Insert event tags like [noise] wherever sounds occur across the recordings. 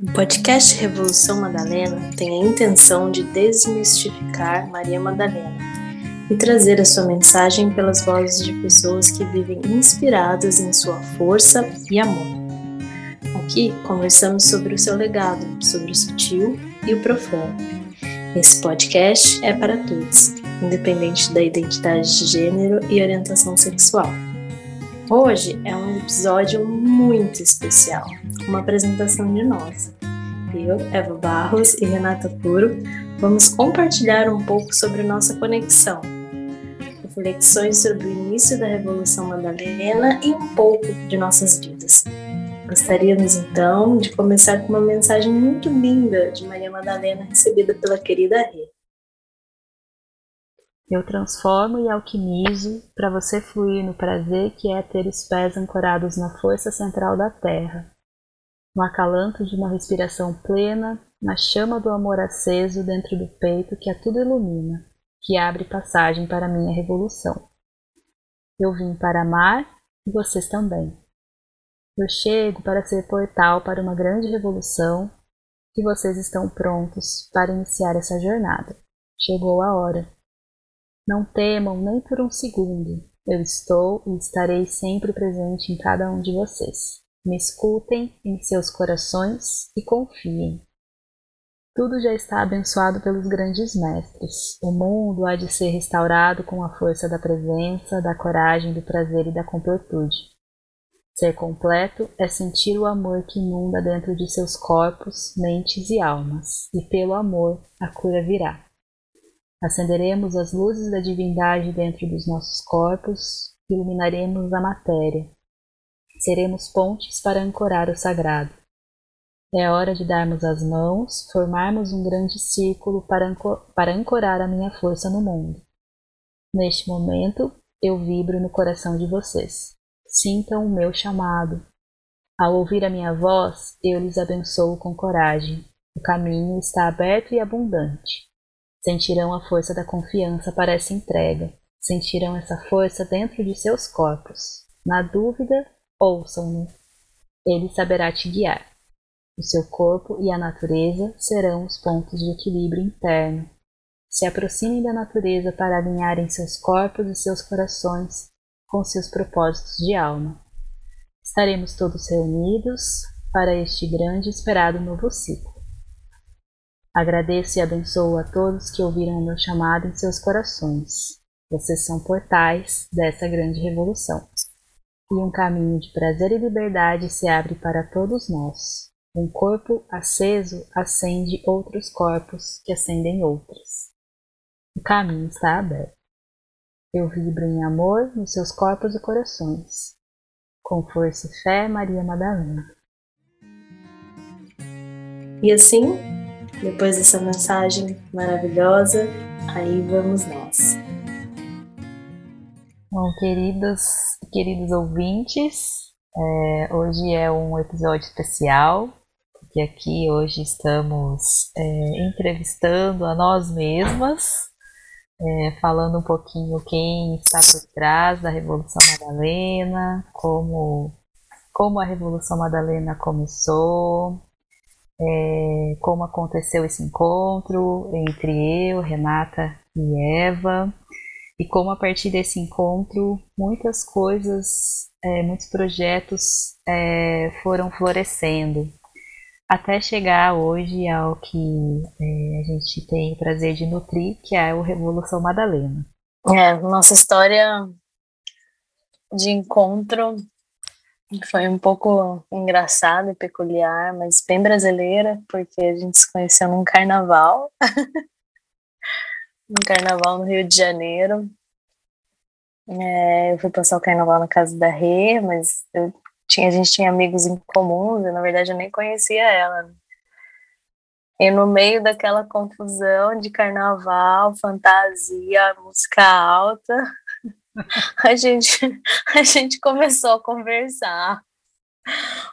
O podcast Revolução Madalena tem a intenção de desmistificar Maria Madalena e trazer a sua mensagem pelas vozes de pessoas que vivem inspiradas em sua força e amor. Aqui conversamos sobre o seu legado, sobre o sutil e o profundo. Esse podcast é para todos, independente da identidade de gênero e orientação sexual. Hoje é um episódio muito especial, uma apresentação de nós. Eu, Eva Barros e Renata Puro vamos compartilhar um pouco sobre nossa conexão, reflexões sobre o início da Revolução Madalena e um pouco de nossas vidas. Gostaríamos então de começar com uma mensagem muito linda de Maria Madalena recebida pela querida Rê. Eu transformo e alquimizo para você fluir no prazer que é ter os pés ancorados na força central da terra, no acalanto de uma respiração plena, na chama do amor aceso dentro do peito que a tudo ilumina, que abre passagem para minha revolução. Eu vim para amar e vocês também. Eu chego para ser portal para uma grande revolução e vocês estão prontos para iniciar essa jornada. Chegou a hora. Não temam nem por um segundo. Eu estou e estarei sempre presente em cada um de vocês. Me escutem em seus corações e confiem. Tudo já está abençoado pelos grandes mestres. O mundo há de ser restaurado com a força da presença, da coragem, do prazer e da completude. Ser completo é sentir o amor que inunda dentro de seus corpos, mentes e almas, e pelo amor a cura virá. Acenderemos as luzes da divindade dentro dos nossos corpos, iluminaremos a matéria. Seremos pontes para ancorar o sagrado. É hora de darmos as mãos, formarmos um grande círculo para, para ancorar a minha força no mundo. Neste momento, eu vibro no coração de vocês. Sintam o meu chamado. Ao ouvir a minha voz, eu lhes abençoo com coragem. O caminho está aberto e abundante. Sentirão a força da confiança para essa entrega. Sentirão essa força dentro de seus corpos. Na dúvida, ouçam-no. Ele saberá te guiar. O seu corpo e a natureza serão os pontos de equilíbrio interno. Se aproximem da natureza para alinharem seus corpos e seus corações com seus propósitos de alma. Estaremos todos reunidos para este grande e esperado novo ciclo. Agradeço e abençoo a todos que ouviram o meu chamado em seus corações. Vocês são portais dessa grande revolução. E um caminho de prazer e liberdade se abre para todos nós. Um corpo aceso acende outros corpos que acendem outros. O caminho está aberto. Eu vibro em amor nos seus corpos e corações. Com força e fé, Maria Madalena. E assim depois dessa mensagem maravilhosa, aí vamos nós. Bom, queridos queridos ouvintes, é, hoje é um episódio especial, porque aqui hoje estamos é, entrevistando a nós mesmas, é, falando um pouquinho quem está por trás da Revolução Madalena, como, como a Revolução Madalena começou, é, como aconteceu esse encontro entre eu, Renata e Eva, e como a partir desse encontro muitas coisas, é, muitos projetos é, foram florescendo, até chegar hoje ao que é, a gente tem o prazer de nutrir, que é o Revolução Madalena. É, nossa história de encontro foi um pouco engraçado e peculiar, mas bem brasileira, porque a gente se conheceu num carnaval. [laughs] num carnaval no Rio de Janeiro. É, eu fui passar o carnaval na casa da Rê, mas eu tinha, a gente tinha amigos em comuns, e na verdade eu nem conhecia ela. E no meio daquela confusão de carnaval, fantasia, música alta, [laughs] a gente, a gente começou a conversar.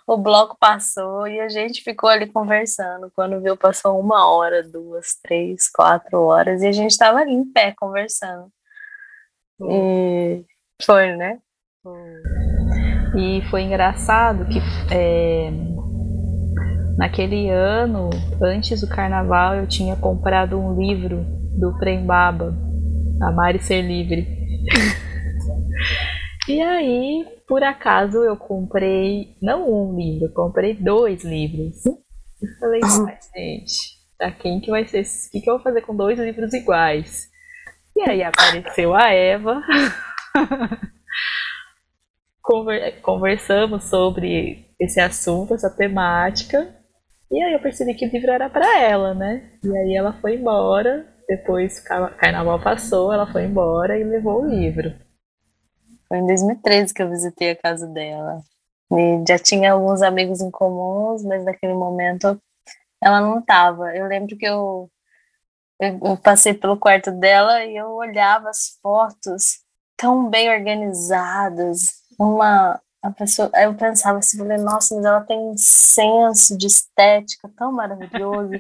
O bloco passou e a gente ficou ali conversando. Quando viu, passou uma hora, duas, três, quatro horas e a gente estava ali em pé conversando. E foi, né? E foi engraçado que é, naquele ano, antes do carnaval, eu tinha comprado um livro do Prembaba, Amar e Ser Livre. [laughs] e aí, por acaso, eu comprei, não um livro, eu comprei dois livros. Eu falei, ah, gente, pra quem que vai ser? O que, que eu vou fazer com dois livros iguais? E aí apareceu a Eva. [laughs] Conversamos sobre esse assunto, essa temática. E aí eu percebi que o livro era para ela, né? E aí ela foi embora. Depois o carnaval passou, ela foi embora e levou o livro. Foi em 2013 que eu visitei a casa dela. E já tinha alguns amigos em comuns, mas naquele momento ela não estava. Eu lembro que eu, eu, passei pelo quarto dela e eu olhava as fotos tão bem organizadas. Uma a pessoa, eu pensava assim, falei, nossa, mas ela tem um senso de estética tão maravilhoso.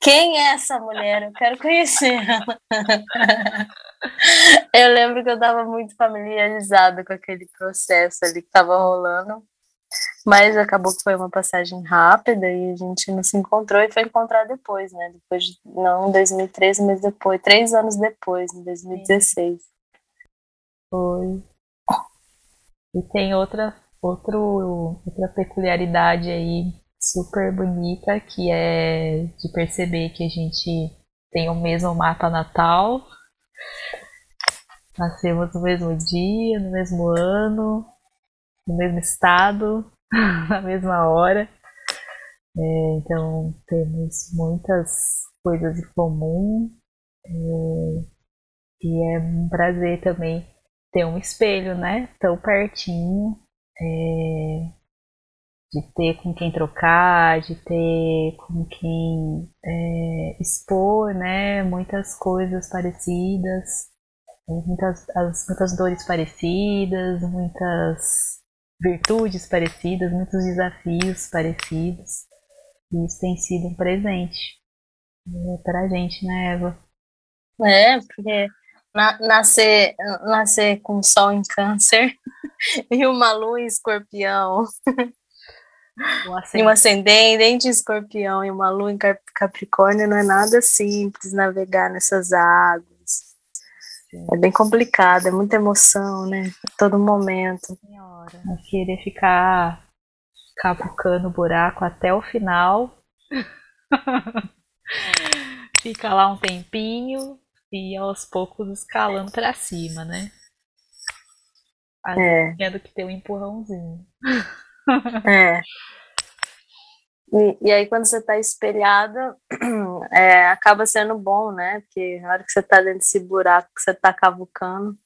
Quem é essa mulher? Eu quero conhecer ela. [laughs] eu lembro que eu estava muito familiarizada com aquele processo ali que estava rolando, mas acabou que foi uma passagem rápida e a gente não se encontrou e foi encontrar depois, né? Depois, de, não em 2013, mas depois, três anos depois, em 2016. Foi. E tem outra, outro, outra peculiaridade aí super bonita que é de perceber que a gente tem o mesmo mapa natal, nascemos no mesmo dia, no mesmo ano, no mesmo estado, [laughs] na mesma hora. É, então temos muitas coisas em comum é, e é um prazer também ter um espelho, né? Tão pertinho. É, de ter com quem trocar, de ter com quem é, expor, né? Muitas coisas parecidas, muitas, as, muitas dores parecidas, muitas virtudes parecidas, muitos desafios parecidos. E isso tem sido um presente é, para a gente, né, Eva? É, porque na, nascer, nascer com sol em câncer [laughs] e uma lua em escorpião. [laughs] Um e um ascendente em escorpião e uma lua em capricórnio não é nada simples navegar nessas águas. É bem complicado, é muita emoção, né? Todo momento. Senhora, querer ficar cavucando o buraco até o final. [laughs] Fica lá um tempinho, e aos poucos escalando para cima, né? é. Tendo que ter um empurrãozinho. É. [laughs] E, e aí, quando você está espelhada, [clears throat] é, acaba sendo bom, né? Porque na hora que você está dentro desse buraco que você está cavucando,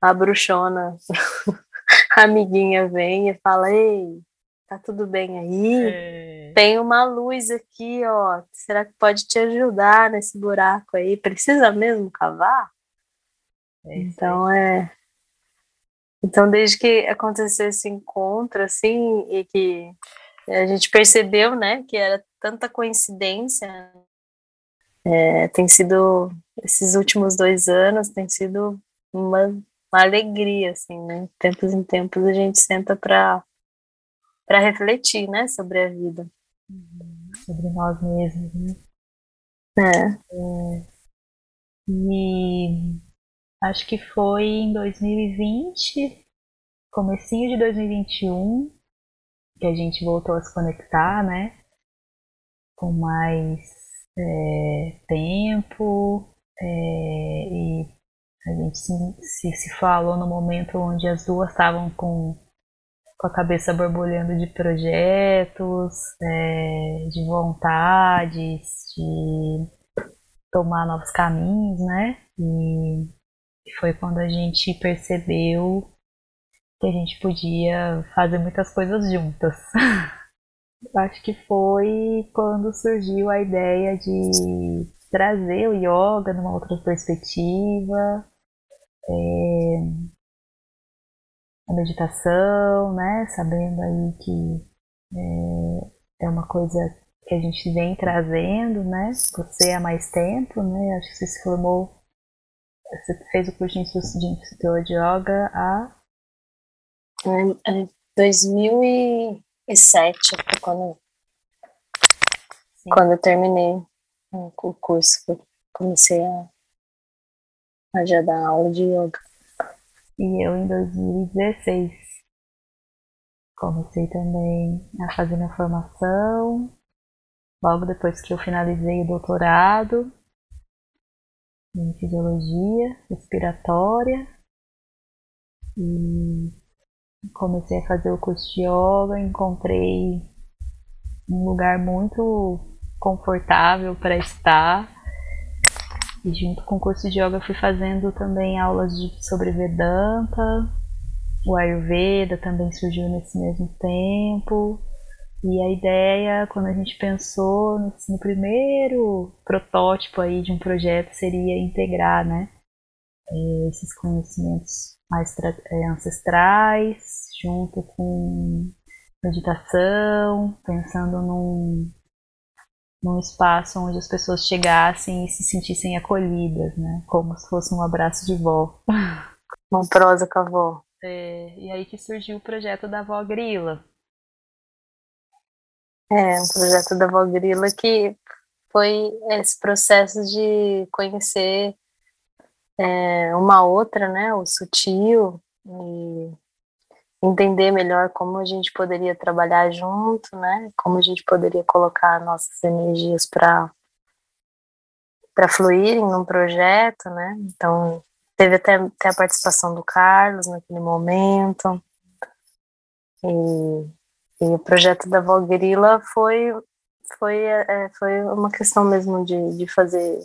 a bruxona, [laughs] a amiguinha vem e fala: Ei, tá tudo bem aí? É. Tem uma luz aqui, ó. Será que pode te ajudar nesse buraco aí? Precisa mesmo cavar? É então é. Então, desde que aconteceu esse encontro, assim, e que a gente percebeu, né, que era tanta coincidência, é, tem sido, esses últimos dois anos, tem sido uma, uma alegria, assim, né, tempos em tempos a gente senta para para refletir, né, sobre a vida. Uhum. Sobre nós mesmos, né? É. é. E acho que foi em 2020, comecinho de 2021, que a gente voltou a se conectar, né? Com mais é, tempo é, e a gente se, se, se falou no momento onde as duas estavam com com a cabeça borbulhando de projetos, é, de vontades, de tomar novos caminhos, né? E foi quando a gente percebeu que a gente podia fazer muitas coisas juntas. [laughs] Acho que foi quando surgiu a ideia de trazer o yoga numa outra perspectiva, é, a meditação, né? Sabendo aí que é, é uma coisa que a gente vem trazendo, né? Você há mais tempo, né? Acho que você se formou, você fez o curso de instrutor de yoga há... Em 2007, quando Sim. quando eu terminei o curso, comecei a, a já dar aula de yoga. E eu em 2016 comecei também a fazer minha formação. Logo depois que eu finalizei o doutorado em fisiologia respiratória e comecei a fazer o curso de yoga, encontrei um lugar muito confortável para estar. E junto com o curso de yoga fui fazendo também aulas de, sobre Vedanta, o Ayurveda também surgiu nesse mesmo tempo. E a ideia, quando a gente pensou no, no primeiro protótipo aí de um projeto, seria integrar, né, eh, esses conhecimentos ancestrais, junto com meditação, pensando num, num espaço onde as pessoas chegassem e se sentissem acolhidas, né? Como se fosse um abraço de vó. [laughs] Uma prosa com a vó. É, e aí que surgiu o projeto da Vó Grila. É, o projeto da Vó Grila que foi esse processo de conhecer é, uma outra, né, o sutil, e entender melhor como a gente poderia trabalhar junto, né, como a gente poderia colocar nossas energias para para fluírem num projeto, né, então teve até, até a participação do Carlos naquele momento, e, e o projeto da Valgrila foi foi, é, foi uma questão mesmo de, de fazer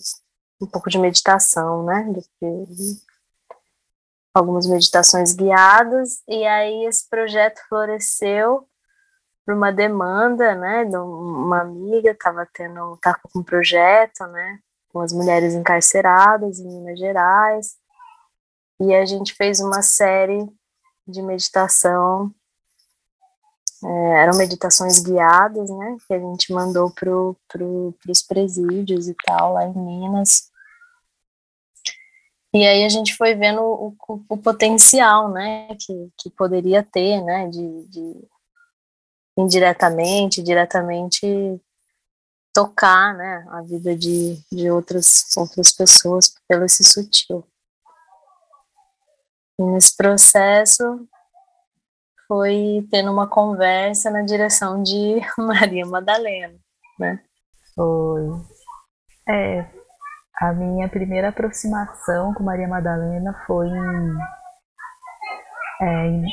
um pouco de meditação, né? De, algumas meditações guiadas, e aí esse projeto floresceu por uma demanda, né? De uma amiga estava tendo, estava com um projeto, né? Com as mulheres encarceradas em Minas Gerais, e a gente fez uma série de meditação é, eram meditações guiadas, né, que a gente mandou para pro, os presídios e tal, lá em Minas. E aí a gente foi vendo o, o, o potencial, né, que, que poderia ter, né, de, de indiretamente, diretamente tocar, né, a vida de, de outras, outras pessoas pelo esse sutil. E nesse processo, foi tendo uma conversa na direção de [laughs] Maria Madalena, né? Foi. É, a minha primeira aproximação com Maria Madalena foi em, é, em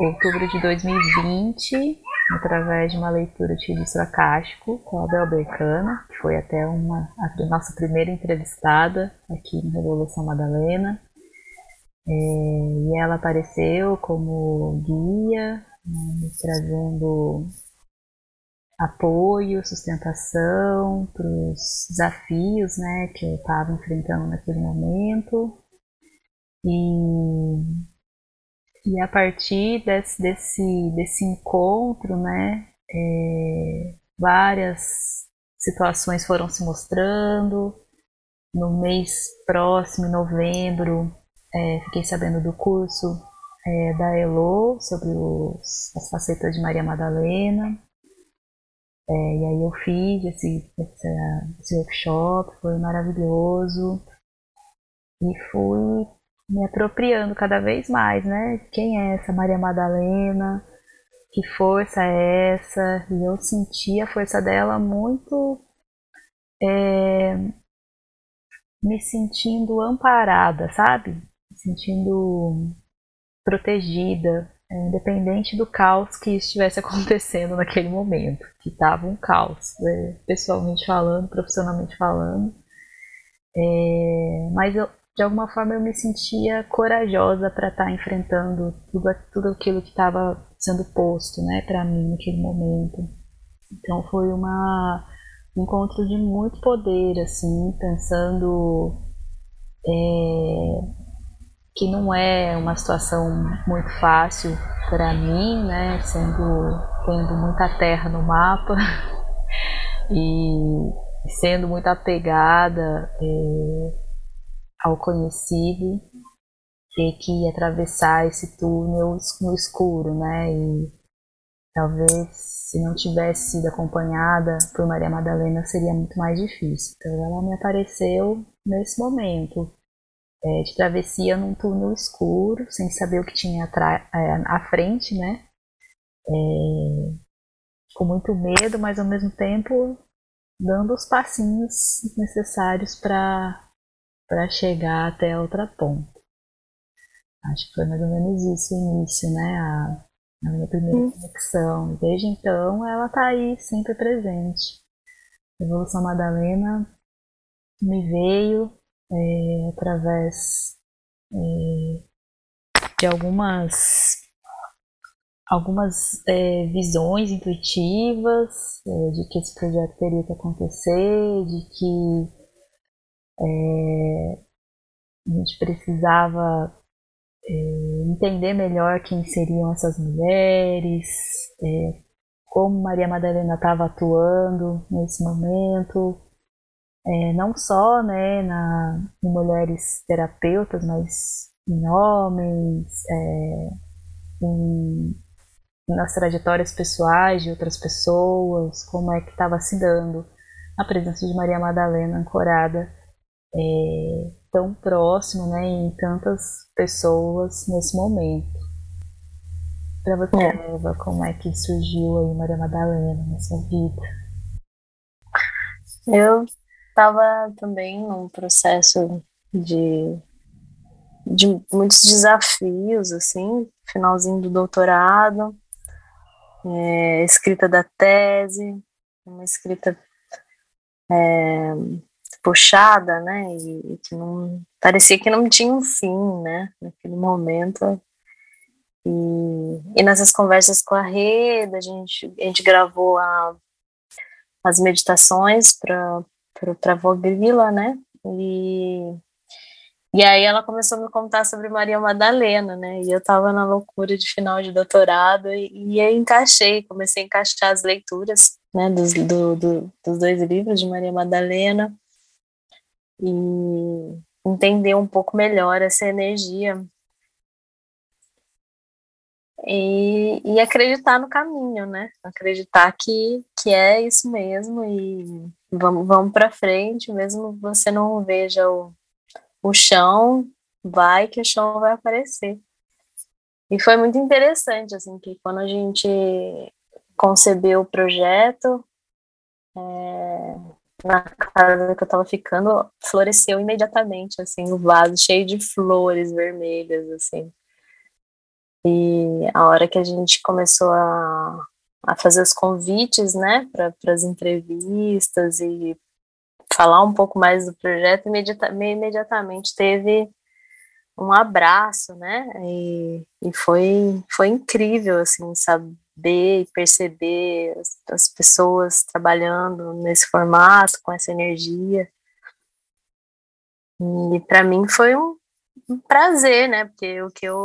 outubro de 2020, através de uma leitura de registro acástico com a Abel Becana, que foi até uma, a nossa primeira entrevistada aqui na Revolução Madalena. É, e ela apareceu como guia, né, trazendo apoio, sustentação para os desafios né, que eu estava enfrentando naquele momento. E, e a partir desse, desse, desse encontro, né, é, várias situações foram se mostrando. No mês próximo, em novembro, é, fiquei sabendo do curso é, da Elo sobre os, as facetas de Maria Madalena. É, e aí eu fiz esse, esse, workshop, foi maravilhoso. E fui me apropriando cada vez mais, né? Quem é essa Maria Madalena? Que força é essa? E eu senti a força dela muito é, me sentindo amparada, sabe? sentindo protegida, independente do caos que estivesse [laughs] acontecendo naquele momento, que estava um caos, né? pessoalmente falando, profissionalmente falando. É, mas eu, de alguma forma eu me sentia corajosa para estar tá enfrentando tudo, tudo aquilo que estava sendo posto né, para mim naquele momento. Então foi uma, um encontro de muito poder, assim, pensando é, que não é uma situação muito fácil para mim, né, sendo tendo muita terra no mapa [laughs] e sendo muito apegada é, ao conhecido, ter que atravessar esse túnel no escuro, né, e, talvez se não tivesse sido acompanhada por Maria Madalena seria muito mais difícil. Então ela me apareceu nesse momento é, de travessia num túnel escuro, sem saber o que tinha é, à frente, né? É, com muito medo, mas ao mesmo tempo dando os passinhos necessários para chegar até a outra ponta. Acho que foi mais ou menos isso o início, né? A, a minha primeira hum. conexão. Desde então ela está aí, sempre presente. A Evolução Madalena me veio é, através é, de algumas algumas é, visões intuitivas é, de que esse projeto teria que acontecer, de que é, a gente precisava é, entender melhor quem seriam essas mulheres, como Maria Madalena estava atuando nesse momento, é, não só né, na, em mulheres terapeutas, mas em homens, é, em, nas trajetórias pessoais de outras pessoas, como é que estava se dando a presença de Maria Madalena ancorada é, tão próximo né, em tantas pessoas nesse momento. Para você, é. Eva, como é que surgiu aí Maria Madalena na sua vida? Eu estava também num processo de, de muitos desafios, assim, finalzinho do doutorado, é, escrita da tese, uma escrita é, puxada, né, e, e, que não, parecia que não tinha um fim, né, naquele momento, e, e nessas conversas com a Reda, a gente, a gente gravou a, as meditações para para Vogrila, né? E, e aí ela começou a me contar sobre Maria Madalena, né? E eu estava na loucura de final de doutorado e, e aí encaixei, comecei a encaixar as leituras, né? Dos, do, do, dos dois livros de Maria Madalena e entender um pouco melhor essa energia e, e acreditar no caminho, né? Acreditar que, que é isso mesmo e vamos, vamos para frente, mesmo você não veja o, o chão, vai que o chão vai aparecer. E foi muito interessante, assim, que quando a gente concebeu o projeto, é, na casa que eu estava ficando, floresceu imediatamente, assim, o vaso cheio de flores vermelhas, assim. E a hora que a gente começou a, a fazer os convites, né, para as entrevistas e falar um pouco mais do projeto, imediata, imediatamente teve um abraço, né, e, e foi, foi incrível, assim, saber e perceber as, as pessoas trabalhando nesse formato, com essa energia. E para mim foi um, um prazer, né, porque o que eu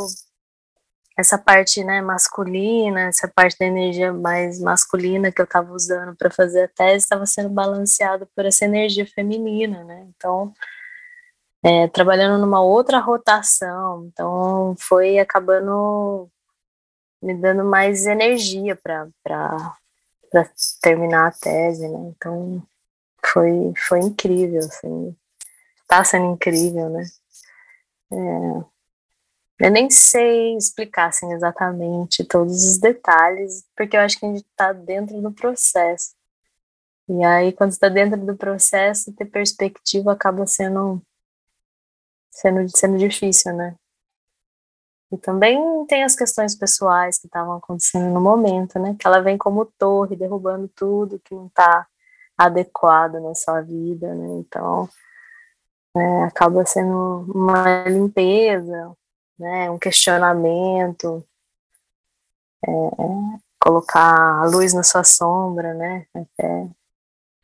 essa parte né, masculina, essa parte da energia mais masculina que eu estava usando para fazer a tese estava sendo balanceado por essa energia feminina, né? Então, é, trabalhando numa outra rotação, então foi acabando me dando mais energia para terminar a tese, né? Então, foi, foi incrível, assim, está sendo incrível, né? É, eu nem sei explicar assim, exatamente todos os detalhes, porque eu acho que a gente está dentro do processo. E aí, quando está dentro do processo, ter perspectiva acaba sendo, sendo, sendo difícil, né? E também tem as questões pessoais que estavam acontecendo no momento, né? Que ela vem como torre, derrubando tudo que não está adequado na sua vida, né? Então, é, acaba sendo uma limpeza, né, um questionamento, é, é, colocar a luz na sua sombra, né, até,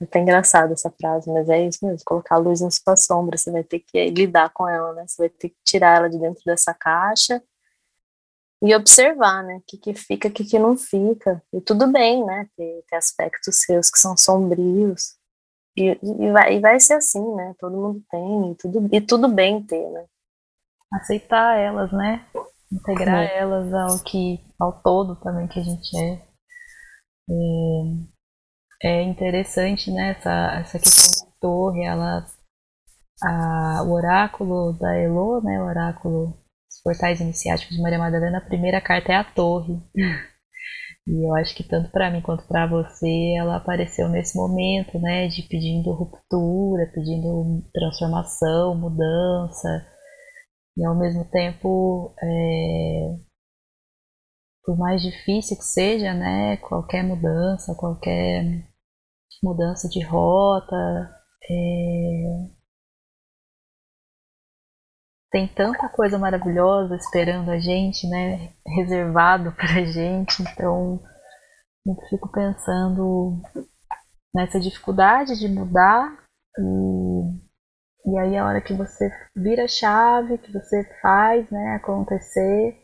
até engraçado essa frase, mas é isso mesmo, colocar a luz na sua sombra, você vai ter que lidar com ela, né, você vai ter que tirar ela de dentro dessa caixa e observar, né, o que, que fica, o que, que não fica, e tudo bem, né, ter, ter aspectos seus que são sombrios, e, e, vai, e vai ser assim, né, todo mundo tem, e tudo, e tudo bem ter, né, aceitar elas, né? Integrar é. elas ao que ao todo também que a gente é. É, é interessante, né, essa, essa questão da torre, ela, a, o oráculo da Elo, né, o oráculo dos portais iniciáticos de Maria Madalena, a primeira carta é a torre. [laughs] E eu acho que tanto para mim quanto para você, ela apareceu nesse momento, né, de pedindo ruptura, pedindo transformação, mudança, e ao mesmo tempo, é, por mais difícil que seja, né, qualquer mudança, qualquer mudança de rota, é, tem tanta coisa maravilhosa esperando a gente, né? Reservado pra [laughs] gente. Então, eu fico pensando nessa dificuldade de mudar e, e aí a hora que você vira a chave, que você faz, né, acontecer,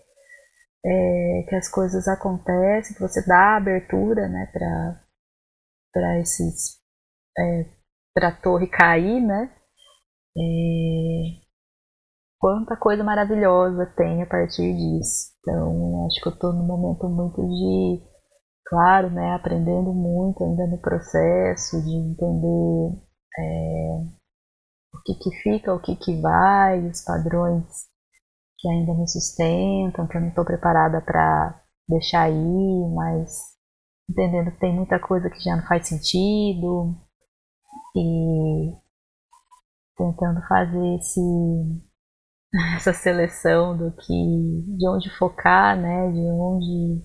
é, que as coisas acontecem, que você dá abertura, né, para esses é, para a torre cair, né? É, quanta coisa maravilhosa tem a partir disso. Então, acho que eu estou num momento muito de, claro, né, aprendendo muito ainda no processo de entender é, o que, que fica, o que, que vai, os padrões que ainda me sustentam, que eu não estou preparada para deixar ir, mas entendendo que tem muita coisa que já não faz sentido e tentando fazer esse [laughs] essa seleção do que de onde focar, né, de onde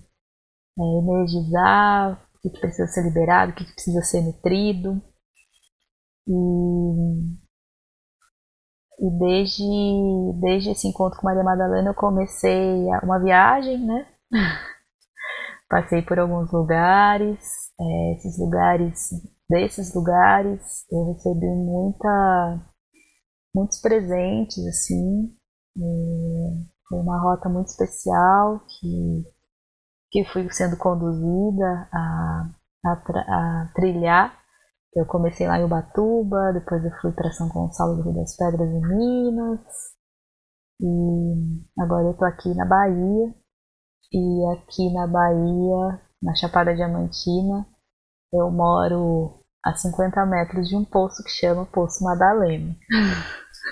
é, energizar, o que, precisa ser liberado, o que, que precisa ser nutrido. E, e desde, desde esse encontro com Maria Madalena eu comecei uma viagem, né? [laughs] Passei por alguns lugares, é, esses lugares, desses lugares eu recebi muita muitos presentes, assim. Foi uma rota muito especial que, que fui sendo conduzida a, a, a trilhar. Eu comecei lá em Ubatuba, depois eu fui para São Gonçalo do Rio das Pedras em Minas. E agora eu estou aqui na Bahia. E aqui na Bahia, na Chapada Diamantina, eu moro a 50 metros de um poço que chama Poço Madalena.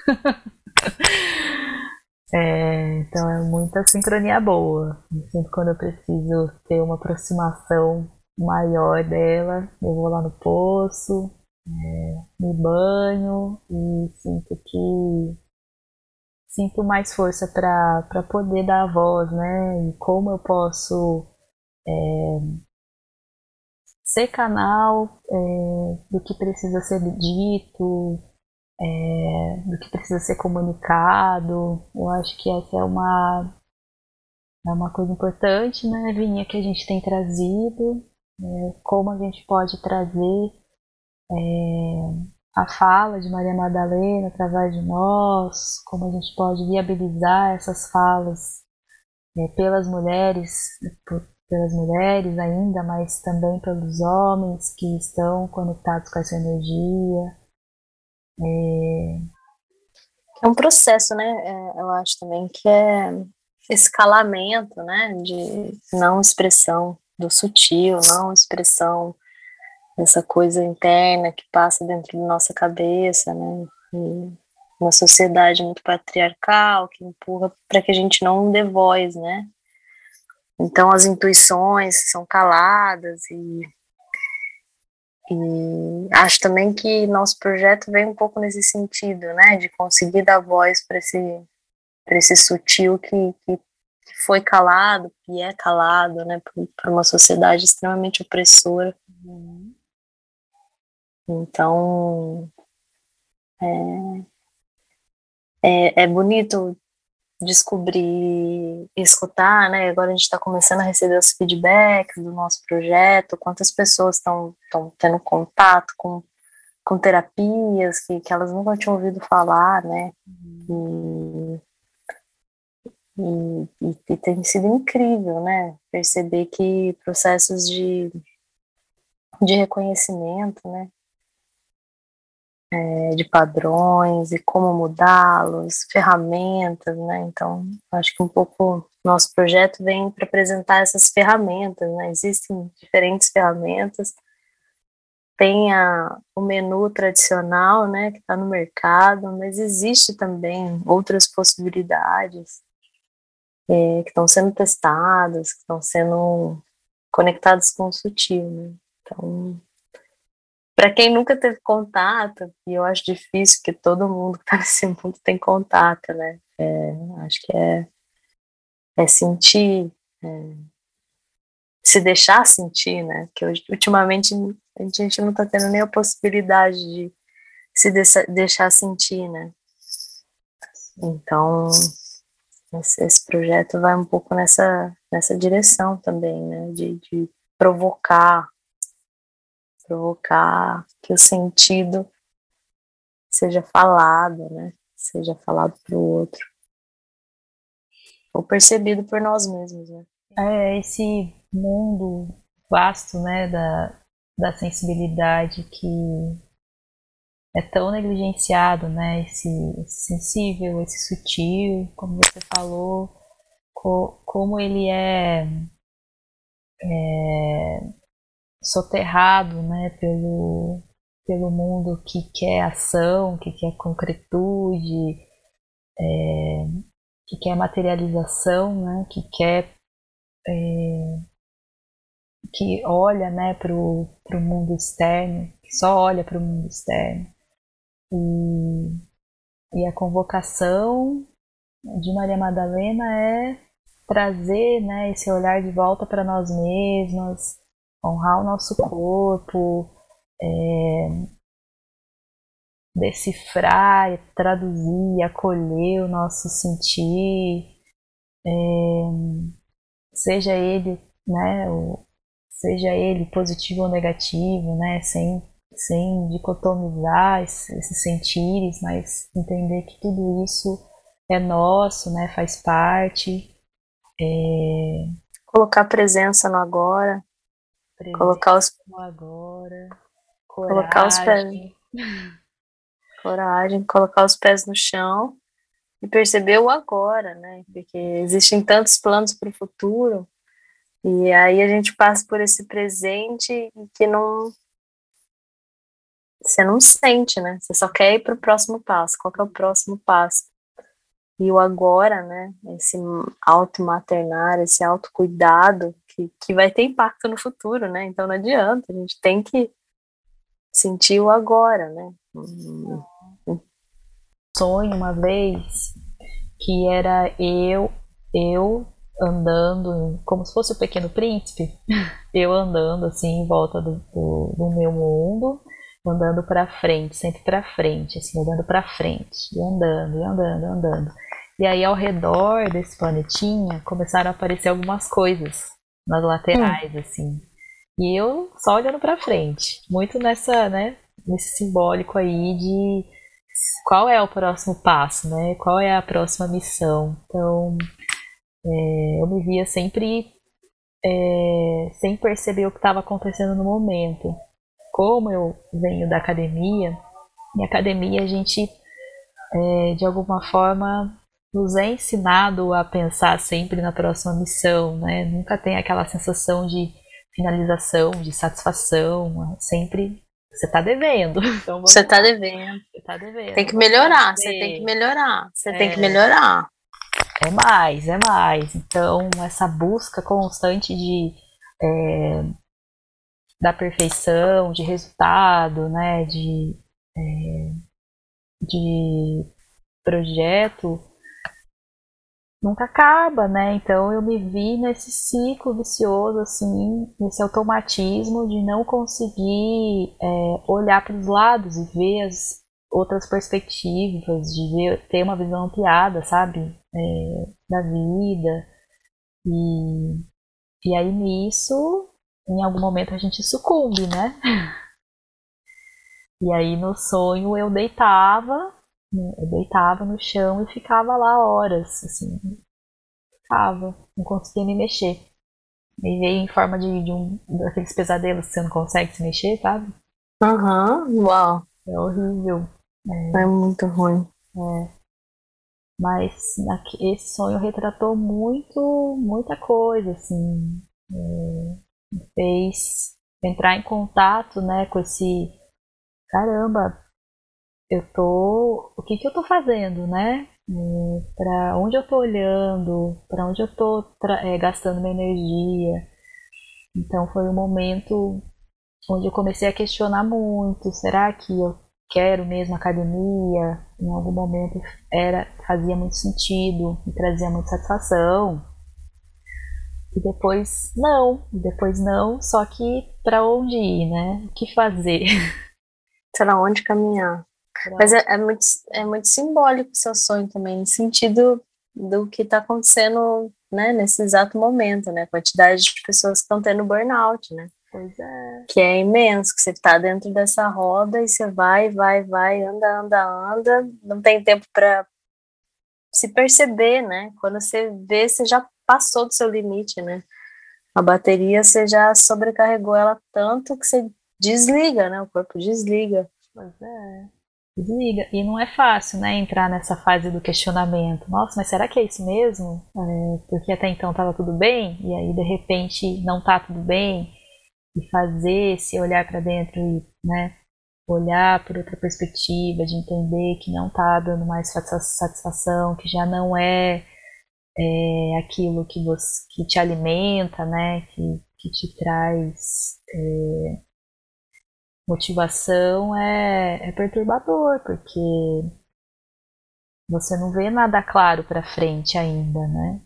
[laughs] é, então é muita sincronia boa. Sempre quando eu preciso ter uma aproximação maior dela, eu vou lá no poço, é, me banho e sinto que sinto mais força para poder dar a voz, né? E como eu posso é, ser canal é, do que precisa ser dito, é, do que precisa ser comunicado. Eu acho que essa é uma, é uma coisa importante, né, Vinha, que a gente tem trazido, como a gente pode trazer é, a fala de Maria Madalena através de nós, como a gente pode viabilizar essas falas é, pelas mulheres, por, pelas mulheres ainda, mas também pelos homens que estão conectados com essa energia. É, é um processo, né? É, eu acho também que é escalamento, né? De não expressão do sutil, não expressão dessa coisa interna que passa dentro da nossa cabeça, né? E uma sociedade muito patriarcal que empurra para que a gente não dê voz, né? Então as intuições são caladas e e acho também que nosso projeto vem um pouco nesse sentido, né, de conseguir dar voz para esse, esse sutil que, que, que, foi calado, que é calado, né, por, por uma sociedade extremamente opressora. Uhum. Então, é, é, é bonito descobrir, escutar, né? Agora a gente está começando a receber os feedbacks do nosso projeto, quantas pessoas estão tendo contato com, com terapias que, que elas nunca tinham ouvido falar, né? Uhum. E, e, e, tem sido incrível, né? Perceber que processos de, de reconhecimento, né? é, de padrões e como mudá-los, ferramentas, né? Então, acho que um pouco nosso projeto vem para apresentar essas ferramentas, né? Existem diferentes ferramentas. Tem a, o menu tradicional, né, que está no mercado, mas existe também outras possibilidades é, que estão sendo testadas, que estão sendo conectadas com o sutil, né? Então, para quem nunca teve contato, e eu acho difícil que todo mundo que está [laughs] nesse mundo tem contato, né? É, acho que é, é sentir, é, se deixar sentir, né? Que ultimamente a gente não está tendo nem a possibilidade de se deixar sentir, né? Então, esse, esse, projeto vai um pouco nessa, nessa direção também, né? De, de provocar provocar que o sentido seja falado, né? Seja falado para o outro. Ou percebido por nós mesmos, né? É, esse mundo vasto, né, da, da sensibilidade que é tão negligenciado, né? Esse, esse sensível, esse sutil, como você falou, co, como ele é, é soterrado né, pelo, pelo mundo que quer ação, que quer concretude, é, que quer materialização, né, que quer é, que olha né, para o mundo externo, que só olha para o mundo externo. E, e a convocação de Maria Madalena é trazer né, esse olhar de volta para nós mesmas, honrar o nosso corpo, é, decifrar, traduzir, acolher o nosso sentir, é, seja ele, né, seja ele positivo ou negativo, né, sem, sem dicotomizar esses sentires, mas entender que tudo isso é nosso, né, faz parte. É... Colocar presença no agora colocar os agora, coragem. colocar os pés, [laughs] coragem, colocar os pés no chão e perceber o agora, né? Porque existem tantos planos para o futuro e aí a gente passa por esse presente que não você não sente, né? Você só quer ir para o próximo passo. Qual é o próximo passo? E o agora, né? Esse auto-maternar, esse autocuidado que, que vai ter impacto no futuro, né? Então não adianta, a gente tem que sentir o agora, né? Sonho uma vez que era eu, eu andando, como se fosse o pequeno príncipe, [laughs] eu andando assim em volta do, do, do meu mundo, andando para frente, sempre para frente, assim, andando para frente, e andando, e andando, andando. E aí ao redor desse planetinha começaram a aparecer algumas coisas nas laterais, hum. assim. E eu só olhando para frente, muito nessa, né, nesse simbólico aí de qual é o próximo passo, né? Qual é a próxima missão? Então, é, eu me via sempre é, sem perceber o que estava acontecendo no momento. Como eu venho da academia, em academia a gente, é, de alguma forma, nos é ensinado a pensar sempre na próxima missão, né? Nunca tem aquela sensação de finalização, de satisfação, sempre você está devendo. [laughs] Então você está devendo. Você tá devendo. Tem que melhorar, você tem que melhorar, você é, tem que melhorar. É mais, é mais. Então, essa busca constante de é, da perfeição, de resultado, né, de, é, de projeto, nunca acaba, né? Então eu me vi nesse ciclo vicioso, assim, nesse automatismo de não conseguir é, olhar para os lados e ver as outras perspectivas, de ver, ter uma visão ampliada, sabe, é, da vida. E, e aí nisso, em algum momento a gente sucumbe, né? E aí no sonho eu deitava? Eu deitava no chão e ficava lá horas, assim. Ficava, não conseguia me mexer. E veio em forma de, de um daqueles pesadelos que você não consegue se mexer, sabe? Aham, uhum, uau. É horrível. É, é muito ruim. É. Mas esse sonho retratou muito, muita coisa, assim. É, fez entrar em contato, né, com esse caramba, eu tô, o que que eu tô fazendo, né? Para onde eu tô olhando, para onde eu tô é, gastando minha energia. Então foi um momento onde eu comecei a questionar muito, será que eu quero mesmo academia, em algum momento era fazia muito sentido, me trazia muita satisfação. E depois não, e depois não, só que para onde ir, né? O que fazer? [laughs] Para onde caminhar? Pra... Mas é, é, muito, é muito simbólico o seu sonho também, no sentido do que está acontecendo né, nesse exato momento, né? A quantidade de pessoas que estão tendo burnout, né? Pois é. Que é imenso, que você está dentro dessa roda e você vai, vai, vai, anda, anda, anda, não tem tempo para se perceber, né? Quando você vê, você já passou do seu limite, né? A bateria você já sobrecarregou ela tanto que você desliga, né? O corpo desliga. Pois é. Desliga. E não é fácil, né? Entrar nessa fase do questionamento. Nossa, mas será que é isso mesmo? É, porque até então estava tudo bem e aí de repente não tá tudo bem e fazer esse olhar para dentro e, né, olhar por outra perspectiva, de entender que não está dando mais satisfação, que já não é, é aquilo que, você, que te alimenta, né, que, que te traz é, motivação, é, é perturbador, porque você não vê nada claro para frente ainda, né?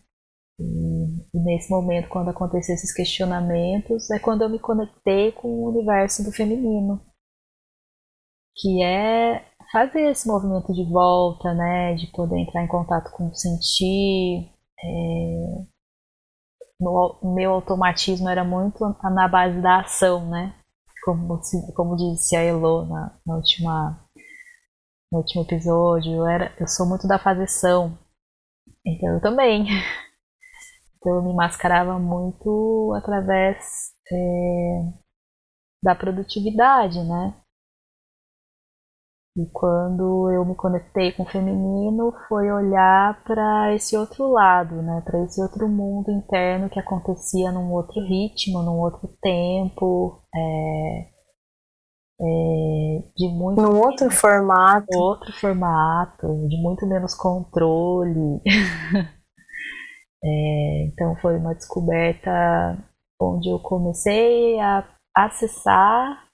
E, e, nesse momento, quando aconteceu esses questionamentos, é quando eu me conectei com o universo do feminino, que é fazer esse movimento de volta, né, de poder entrar em contato com o sentir. É, o meu automatismo era muito na base da ação, né, como, como disse a Elo na, na última no último episódio, eu, era, eu sou muito da fazeção. Então eu também [laughs] Então eu me mascarava muito através é, da produtividade, né? E quando eu me conectei com o feminino, foi olhar para esse outro lado, né? Para esse outro mundo interno que acontecia num outro ritmo, num outro tempo, é, é, de muito num outro formato, outro formato, de muito menos controle. [laughs] É, então foi uma descoberta onde eu comecei a acessar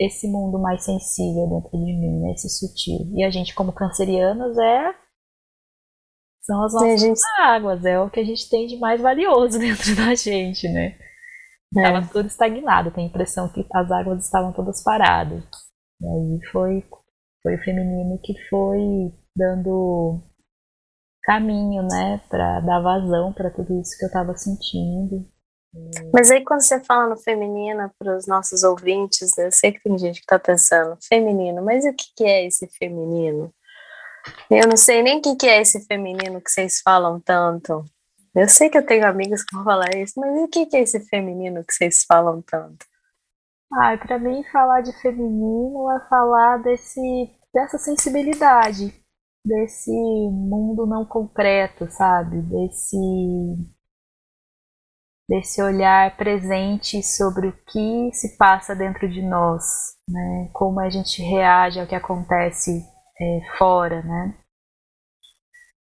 esse mundo mais sensível dentro de mim, né, esse sutil. E a gente, como cancerianos, é são as nossas gente... águas, é o que a gente tem de mais valioso [laughs] dentro da gente, né? Estava é. tudo estagnado, tenho a impressão que as águas estavam todas paradas. E aí foi, foi o feminino que foi dando caminho, né, para dar vazão para tudo isso que eu estava sentindo. Mas aí quando você fala no feminino para os nossos ouvintes, eu sei que tem gente que está pensando, feminino, mas o que, que é esse feminino? Eu não sei nem o que, que é esse feminino que vocês falam tanto. Eu sei que eu tenho amigas que vão falar isso, mas o que, que é esse feminino que vocês falam tanto? Ah, para mim falar de feminino é falar desse, dessa sensibilidade desse mundo não concreto, sabe? Desse desse olhar presente sobre o que se passa dentro de nós, né? Como a gente reage ao que acontece é, fora, né?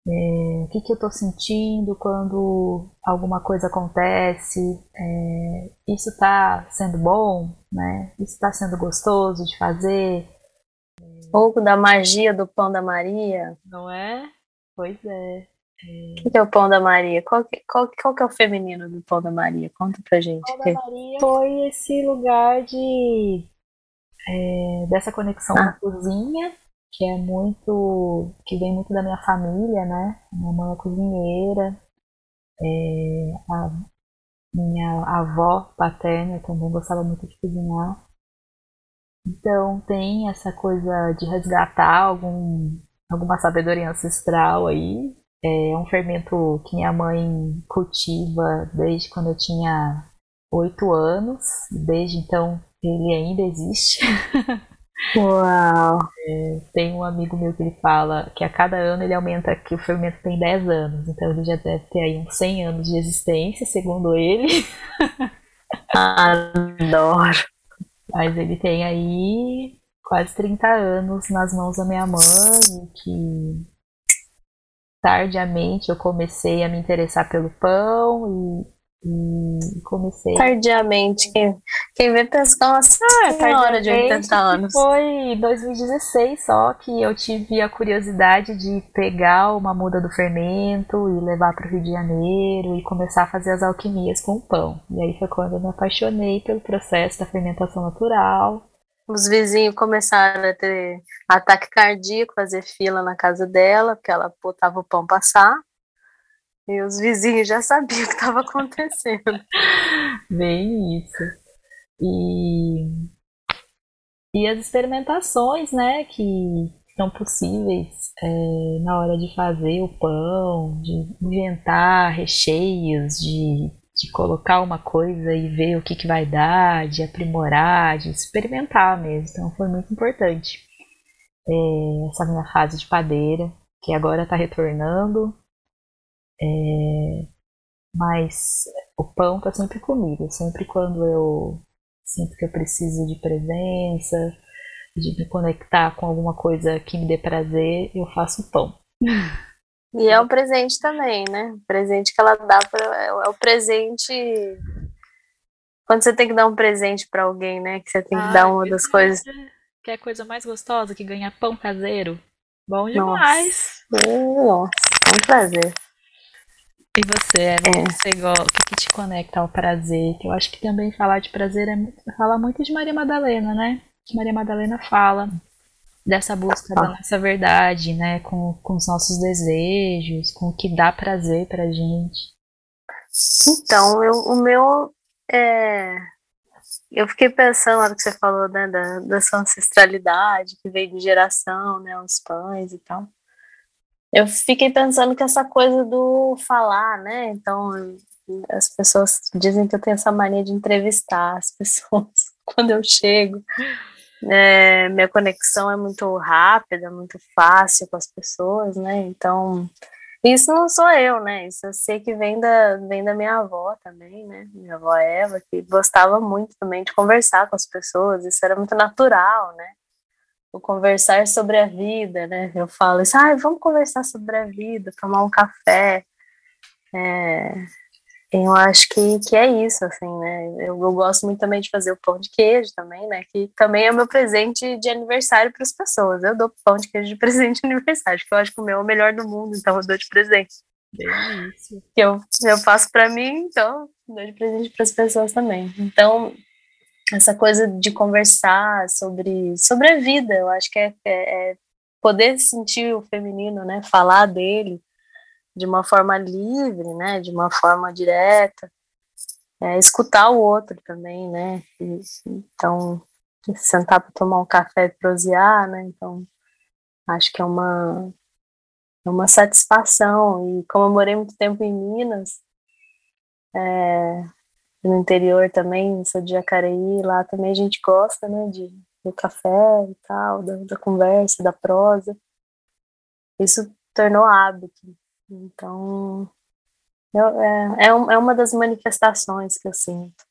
É, o que, que eu estou sentindo quando alguma coisa acontece? É, isso está sendo bom, né? Isso está sendo gostoso de fazer? pouco da magia do pão da Maria. Não é? Pois é. O que, é o pão da Maria? Qual que, qual, qual que é o feminino do pão da Maria? Conta pra gente. O pão da Maria foi esse lugar de é, dessa conexão ah. com a cozinha, que é muito. que vem muito da minha família, né? Minha mãe é cozinheira. É, a minha avó paterna também gostava muito de cozinhar. Então tem essa coisa de resgatar algum, alguma sabedoria ancestral aí. É um fermento que minha mãe cultiva desde quando eu tinha oito anos. Desde então ele ainda existe. [laughs] Uau! É, tem um amigo meu que ele fala que a cada ano ele aumenta que o fermento tem 10 anos, então ele já deve ter aí uns 100 anos de existência, segundo ele. [laughs] Adoro! Mas ele tem aí quase 30 anos nas mãos da minha mãe, que tardiamente eu comecei a me interessar pelo pão e, e comecei. Tardiamente, quem, quem vê pensa que é uma senhora de 80 anos. Foi em 2016 só que eu tive a curiosidade de pegar uma muda do fermento e levar para o Rio de Janeiro e começar a fazer as alquimias com o pão. E aí foi quando eu me apaixonei pelo processo da fermentação natural os vizinhos começaram a ter ataque cardíaco, fazer fila na casa dela, porque ela botava o pão passar. E os vizinhos já sabiam o que estava acontecendo. [laughs] Bem isso. E, e as experimentações, né, que são possíveis é, na hora de fazer o pão, de inventar recheios, de de colocar uma coisa e ver o que, que vai dar, de aprimorar, de experimentar mesmo. Então foi muito importante é, essa minha fase de padeira, que agora está retornando. É, mas o pão está sempre comigo, sempre quando eu sinto que eu preciso de presença, de me conectar com alguma coisa que me dê prazer, eu faço pão. [laughs] E é um presente também, né? O presente que ela dá para é o presente quando você tem que dar um presente para alguém, né? Que você tem que dar uma das coisas. Que é a coisa mais gostosa que ganhar pão caseiro. Bom demais. Nossa, Nossa é um prazer. E você, é. você gosta, o que, que, te conecta ao prazer? Que eu acho que também falar de prazer é falar muito de Maria Madalena, né? Que Maria Madalena fala dessa busca da nossa verdade, né, com, com os nossos desejos, com o que dá prazer pra gente. Então, eu, o meu é, eu fiquei pensando na hora que você falou, né, da, da sua ancestralidade, que veio de geração, né, os pães e tal. Eu fiquei pensando que essa coisa do falar, né, então as pessoas dizem que eu tenho essa mania de entrevistar as [laughs] pessoas quando eu chego. É, minha conexão é muito rápida, muito fácil com as pessoas, né? Então, isso não sou eu, né? Isso eu sei que vem da, vem da minha avó também, né? Minha avó Eva, que gostava muito também de conversar com as pessoas, isso era muito natural, né? O conversar sobre a vida, né? Eu falo isso, ah, vamos conversar sobre a vida, tomar um café. É, eu acho que, que é isso, assim, né? Eu, eu, gosto muito também de fazer o pão de queijo também, né? Que também é o meu presente de aniversário para as pessoas. Eu dou pão de queijo de [laughs] presente de aniversário, que eu acho que o meu é o melhor do mundo, então eu dou de presente. Delícia. Que eu, eu faço para mim, então dou de presente para as pessoas também. Então, essa coisa de conversar sobre, sobre a vida, eu acho que é, é, é poder sentir o feminino, né? Falar dele de uma forma livre, né, de uma forma direta, é, escutar o outro também, né, e, então sentar para tomar um café e prosear, né, então acho que é uma é uma satisfação e como eu morei muito tempo em Minas, é, no interior também, sou de Jacareí, lá também a gente gosta, né, de do café e tal, da, da conversa, da prosa. Isso tornou hábito. Então, é, é, é uma das manifestações que eu sinto.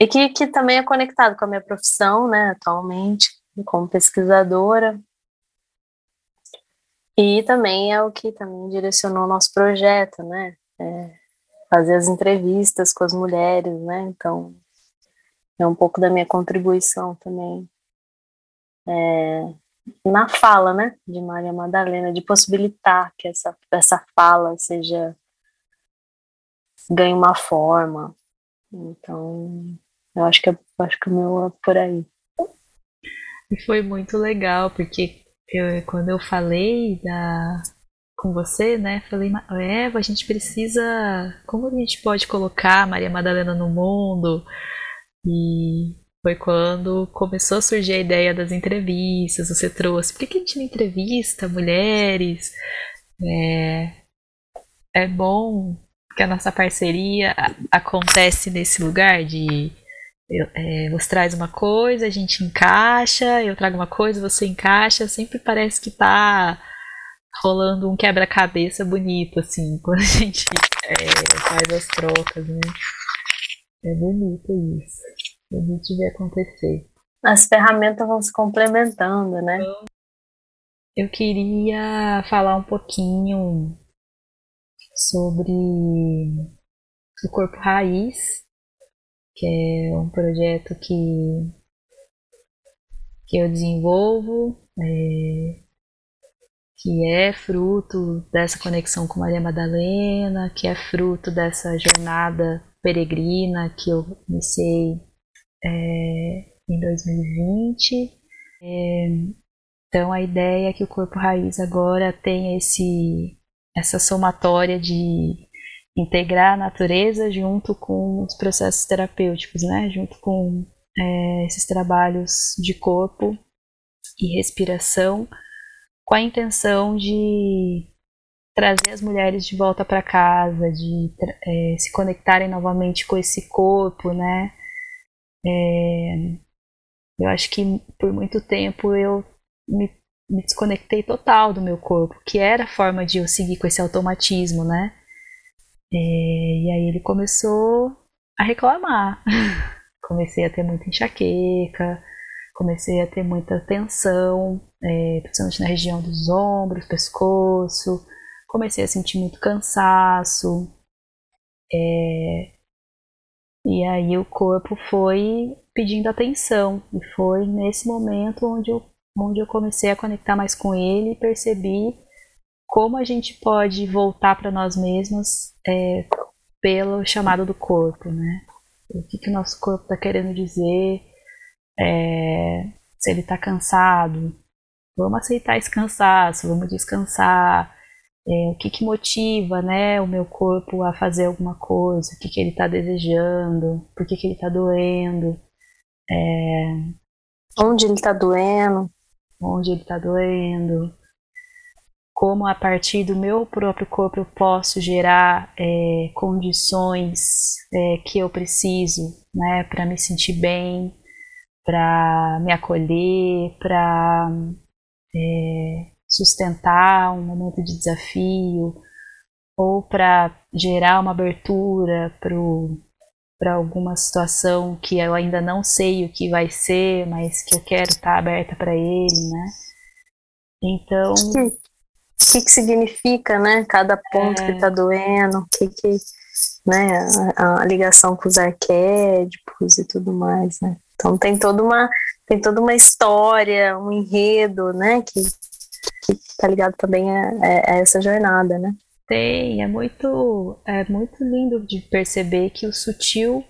E que, que também é conectado com a minha profissão, né, atualmente, como pesquisadora. E também é o que também direcionou o nosso projeto, né, é fazer as entrevistas com as mulheres, né, então é um pouco da minha contribuição também. É, na fala, né, de Maria Madalena, de possibilitar que essa, essa fala seja ganhe uma forma. Então, eu acho que eu acho que o meu é por aí. E foi muito legal, porque eu, quando eu falei da com você, né, falei, Eva, a gente precisa, como a gente pode colocar Maria Madalena no mundo? E foi quando começou a surgir a ideia das entrevistas, você trouxe, por que, a gente não entrevista mulheres? É, é bom que a nossa parceria acontece nesse lugar de, é, você traz uma coisa, a gente encaixa, eu trago uma coisa, você encaixa, sempre parece que tá rolando um quebra-cabeça bonito, assim, [laughs] quando a gente é, faz as trocas, né? É bonito isso. Bonito de ver acontecer. As ferramentas vão se complementando, né? Eu queria falar um pouquinho sobre o corpo raiz, que é um projeto que, que eu desenvolvo, é, que é fruto dessa conexão com Maria Madalena, que é fruto dessa jornada peregrina que eu iniciei é, em 2020. É, então a ideia é que o corpo raiz agora tem esse essa somatória de integrar a natureza junto com os processos terapêuticos, né? Junto com é, esses trabalhos de corpo e respiração, com a intenção de trazer as mulheres de volta para casa, de é, se conectarem novamente com esse corpo, né? É, eu acho que por muito tempo eu me, me desconectei total do meu corpo, que era a forma de eu seguir com esse automatismo, né? É, e aí ele começou a reclamar. [laughs] comecei a ter muita enxaqueca, comecei a ter muita tensão, é, principalmente na região dos ombros, pescoço. Comecei a sentir muito cansaço. É, e aí o corpo foi pedindo atenção. E foi nesse momento onde eu, onde eu comecei a conectar mais com ele e percebi como a gente pode voltar para nós mesmos é, pelo chamado do corpo, né? O que, que o nosso corpo está querendo dizer? É, se ele está cansado, vamos aceitar esse cansaço, vamos descansar. É, o que, que motiva né, o meu corpo a fazer alguma coisa, o que, que ele está desejando, por que, que ele está doendo. É, onde ele está doendo. Onde ele está doendo como a partir do meu próprio corpo eu posso gerar é, condições é, que eu preciso né, para me sentir bem, para me acolher, para é, sustentar um momento de desafio, ou para gerar uma abertura para alguma situação que eu ainda não sei o que vai ser, mas que eu quero estar tá aberta para ele, né? Então, o que, que significa, né? Cada ponto é. que tá doendo, o que que, né? A, a, ligação com os arquétipos e tudo mais, né? Então tem toda uma tem toda uma história, um enredo, né? Que, que tá ligado também a, a, essa jornada, né? Tem, é muito, é muito lindo de perceber que o sutil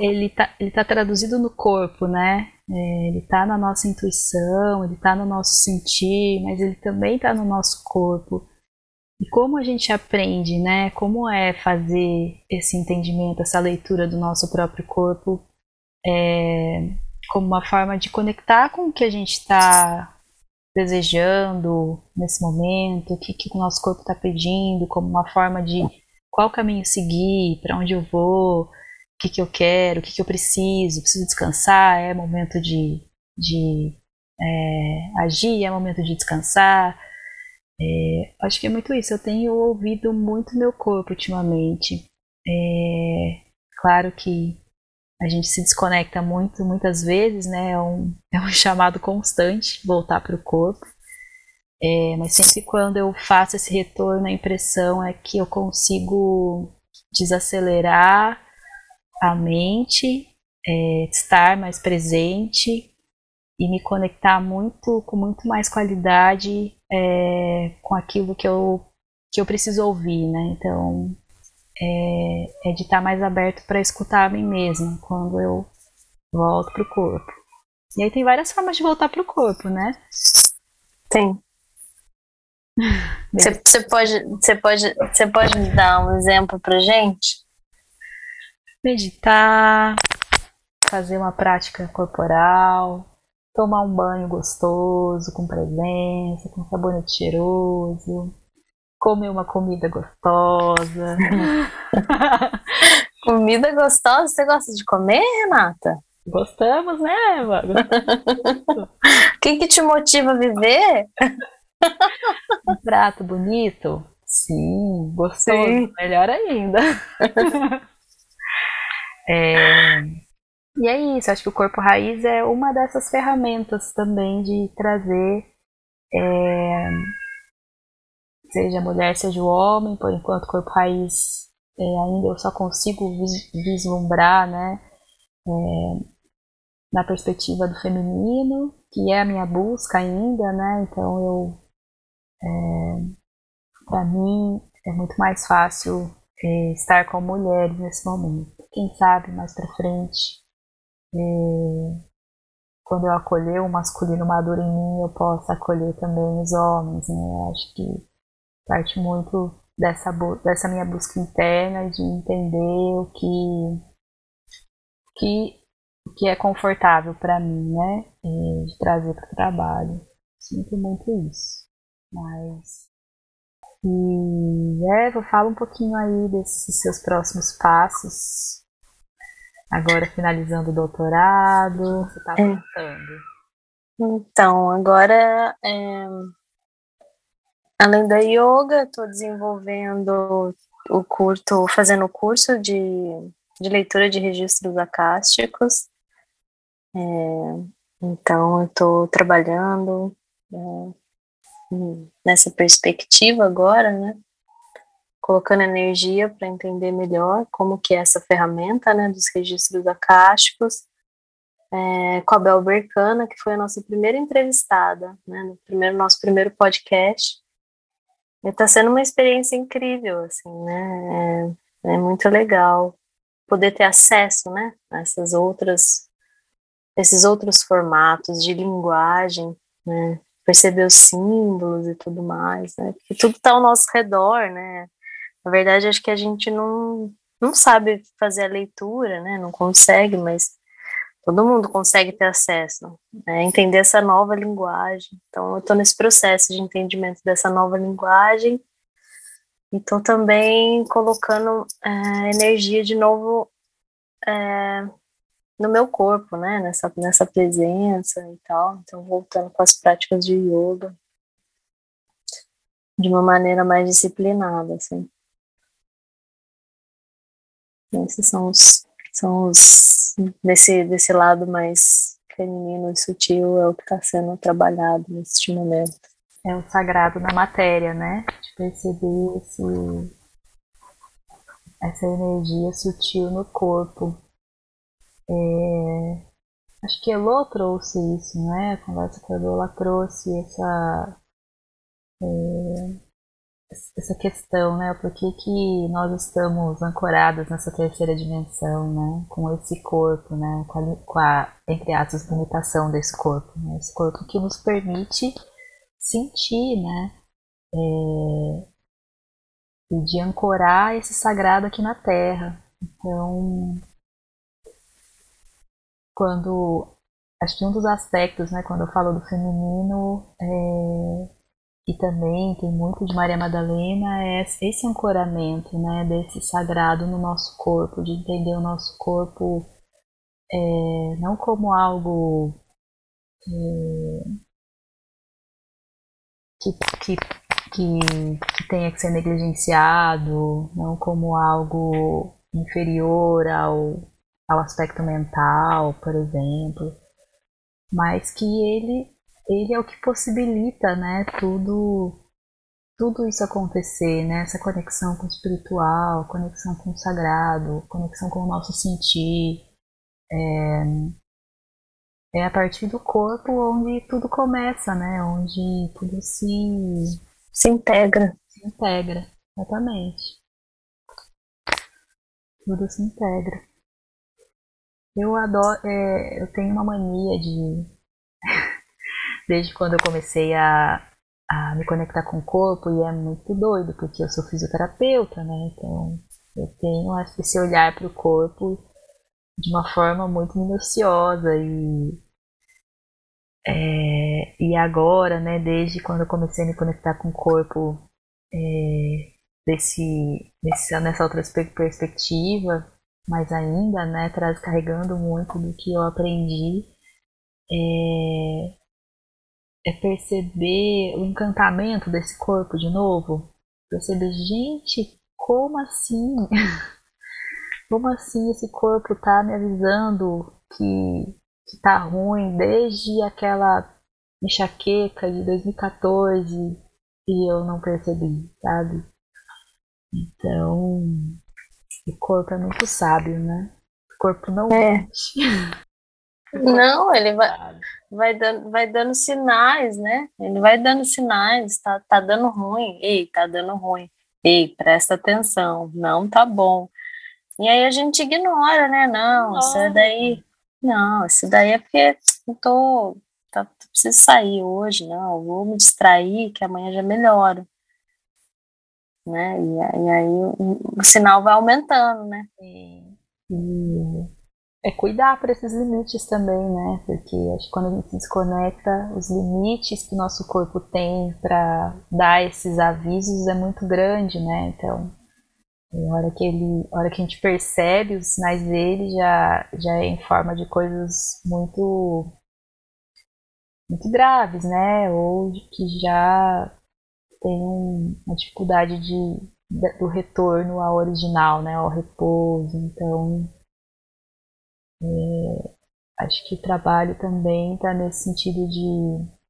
ele tá, ele tá traduzido no corpo, né? É, ele está na nossa intuição, ele está no nosso sentir, mas ele também está no nosso corpo. E como a gente aprende, né? Como é fazer esse entendimento, essa leitura do nosso próprio corpo, é, como uma forma de conectar com o que a gente está desejando nesse momento, o que, que o nosso corpo está pedindo, como uma forma de qual caminho seguir, para onde eu vou, que, que eu quero, o que, que eu preciso, preciso descansar, é momento de, de é, agir, é momento de descansar. É, acho que é muito isso. Eu tenho ouvido muito meu corpo ultimamente. É, claro que a gente se desconecta muito, muitas vezes, né? É um, [laughs] é um chamado constante voltar para o corpo. É, mas sempre quando eu faço esse retorno, a impressão é que eu consigo desacelerar a mente, é, estar mais presente e me conectar muito com muito mais qualidade é, com aquilo que eu que eu preciso ouvir, né? Então é, é de estar mais aberto para escutar a mim mesma quando eu volto pro corpo. E aí tem várias formas de voltar pro corpo, né? Tem. [laughs] Você pode, você pode, você pode me dar um exemplo pra gente? meditar, fazer uma prática corporal, tomar um banho gostoso, com presença, com sabonete cheiroso, comer uma comida gostosa, [laughs] Comida gostosa, você gosta de comer, Renata? Gostamos, né, Eva? [laughs] O que, que te motiva a viver? Um prato bonito? Sim, gostoso, Sim. melhor ainda. [laughs] é, e é isso, acho que o corpo raiz é uma dessas ferramentas também de trazer, é, seja mulher, seja o homem, por enquanto corpo raiz é, ainda eu só consigo vislumbrar, né, é, na perspectiva do feminino, que é a minha busca ainda, né, então eu, é, para mim, é muito mais fácil é, estar com mulheres nesse momento. Quem sabe mais para frente e quando eu acolher o masculino maduro em mim, eu posso acolher também os homens, né? Acho que parte muito dessa, dessa minha busca interna de entender o que, que, que é confortável para mim, né? E de trazer para o trabalho. Sinto muito isso. Mas. E é, vou falar um pouquinho aí desses seus próximos passos Agora finalizando o doutorado, você está pensando? Então, agora, é, além da yoga, estou desenvolvendo o curto, fazendo o curso de, de leitura de registros acásticos. É, então, eu estou trabalhando é, nessa perspectiva agora, né? colocando energia para entender melhor como que é essa ferramenta, né, dos registros acásticos, é, com a Bel Bercana, que foi a nossa primeira entrevistada, né, no primeiro, nosso primeiro podcast. Está sendo uma experiência incrível, assim, né, é, é muito legal poder ter acesso, né, a essas outras, esses outros formatos de linguagem, né, perceber os símbolos e tudo mais, né, porque tudo está ao nosso redor, né, na verdade, acho que a gente não, não sabe fazer a leitura, né? Não consegue, mas todo mundo consegue ter acesso, né? entender essa nova linguagem. Então, eu estou nesse processo de entendimento dessa nova linguagem e estou também colocando é, energia de novo é, no meu corpo, né? Nessa, nessa presença e tal. Então, voltando com as práticas de yoga de uma maneira mais disciplinada, assim. Esses são os, são os desse, desse lado mais feminino e sutil é o que está sendo trabalhado neste momento. É o sagrado na matéria, né? De perceber esse, essa energia sutil no corpo. É, acho que Elô trouxe isso, né? A conversa com a Elô, trouxe essa. É, essa questão, né? Por que, que nós estamos ancorados nessa terceira dimensão, né? Com esse corpo, né? Com a, com a entre aspas, limitação desse corpo, né? Esse corpo que nos permite sentir, né? É, e de ancorar esse sagrado aqui na Terra. Então, quando acho que um dos aspectos, né? Quando eu falo do feminino, é, e também tem muito de Maria Madalena é esse ancoramento, né, desse sagrado no nosso corpo, de entender o nosso corpo é, não como algo é, que, que, que, que tenha que ser negligenciado, não como algo inferior ao, ao aspecto mental, por exemplo, mas que ele ele é o que possibilita, né, tudo tudo isso acontecer, né, essa conexão com o espiritual, conexão com o sagrado, conexão com o nosso sentir. É, é a partir do corpo onde tudo começa, né, onde tudo se se integra. Se integra, exatamente. Tudo se integra. Eu adoro, é, eu tenho uma mania de desde quando eu comecei a, a me conectar com o corpo e é muito doido, porque eu sou fisioterapeuta, né? Então eu tenho esse olhar para o corpo de uma forma muito minuciosa e é, e agora, né, desde quando eu comecei a me conectar com o corpo é, desse, desse, nessa outra perspectiva, mais ainda, né, traz carregando muito do que eu aprendi, é, é perceber o encantamento desse corpo de novo. Perceber, gente, como assim? [laughs] como assim esse corpo tá me avisando que, que tá ruim desde aquela enxaqueca de 2014 e eu não percebi, sabe? Então, o corpo é muito sábio, né? O corpo não é. [laughs] Não, ele vai, vai, dando, vai dando sinais, né? Ele vai dando sinais, tá, tá dando ruim. Ei, tá dando ruim. Ei, presta atenção. Não tá bom. E aí a gente ignora, né? Não, Nossa. isso daí. Não, isso daí é porque eu tô. Tá, preciso sair hoje, não. Vou me distrair, que amanhã já melhora né? E, e aí o, o, sinal vai aumentando, né? E é cuidar para esses limites também, né? Porque acho que quando a gente se desconecta, os limites que o nosso corpo tem para dar esses avisos é muito grande, né? Então, a hora que ele, a hora que a gente percebe os sinais dele já já é em forma de coisas muito muito graves, né? Ou que já tem uma dificuldade de, do retorno ao original, né, ao repouso. Então, é, acho que o trabalho também está nesse sentido de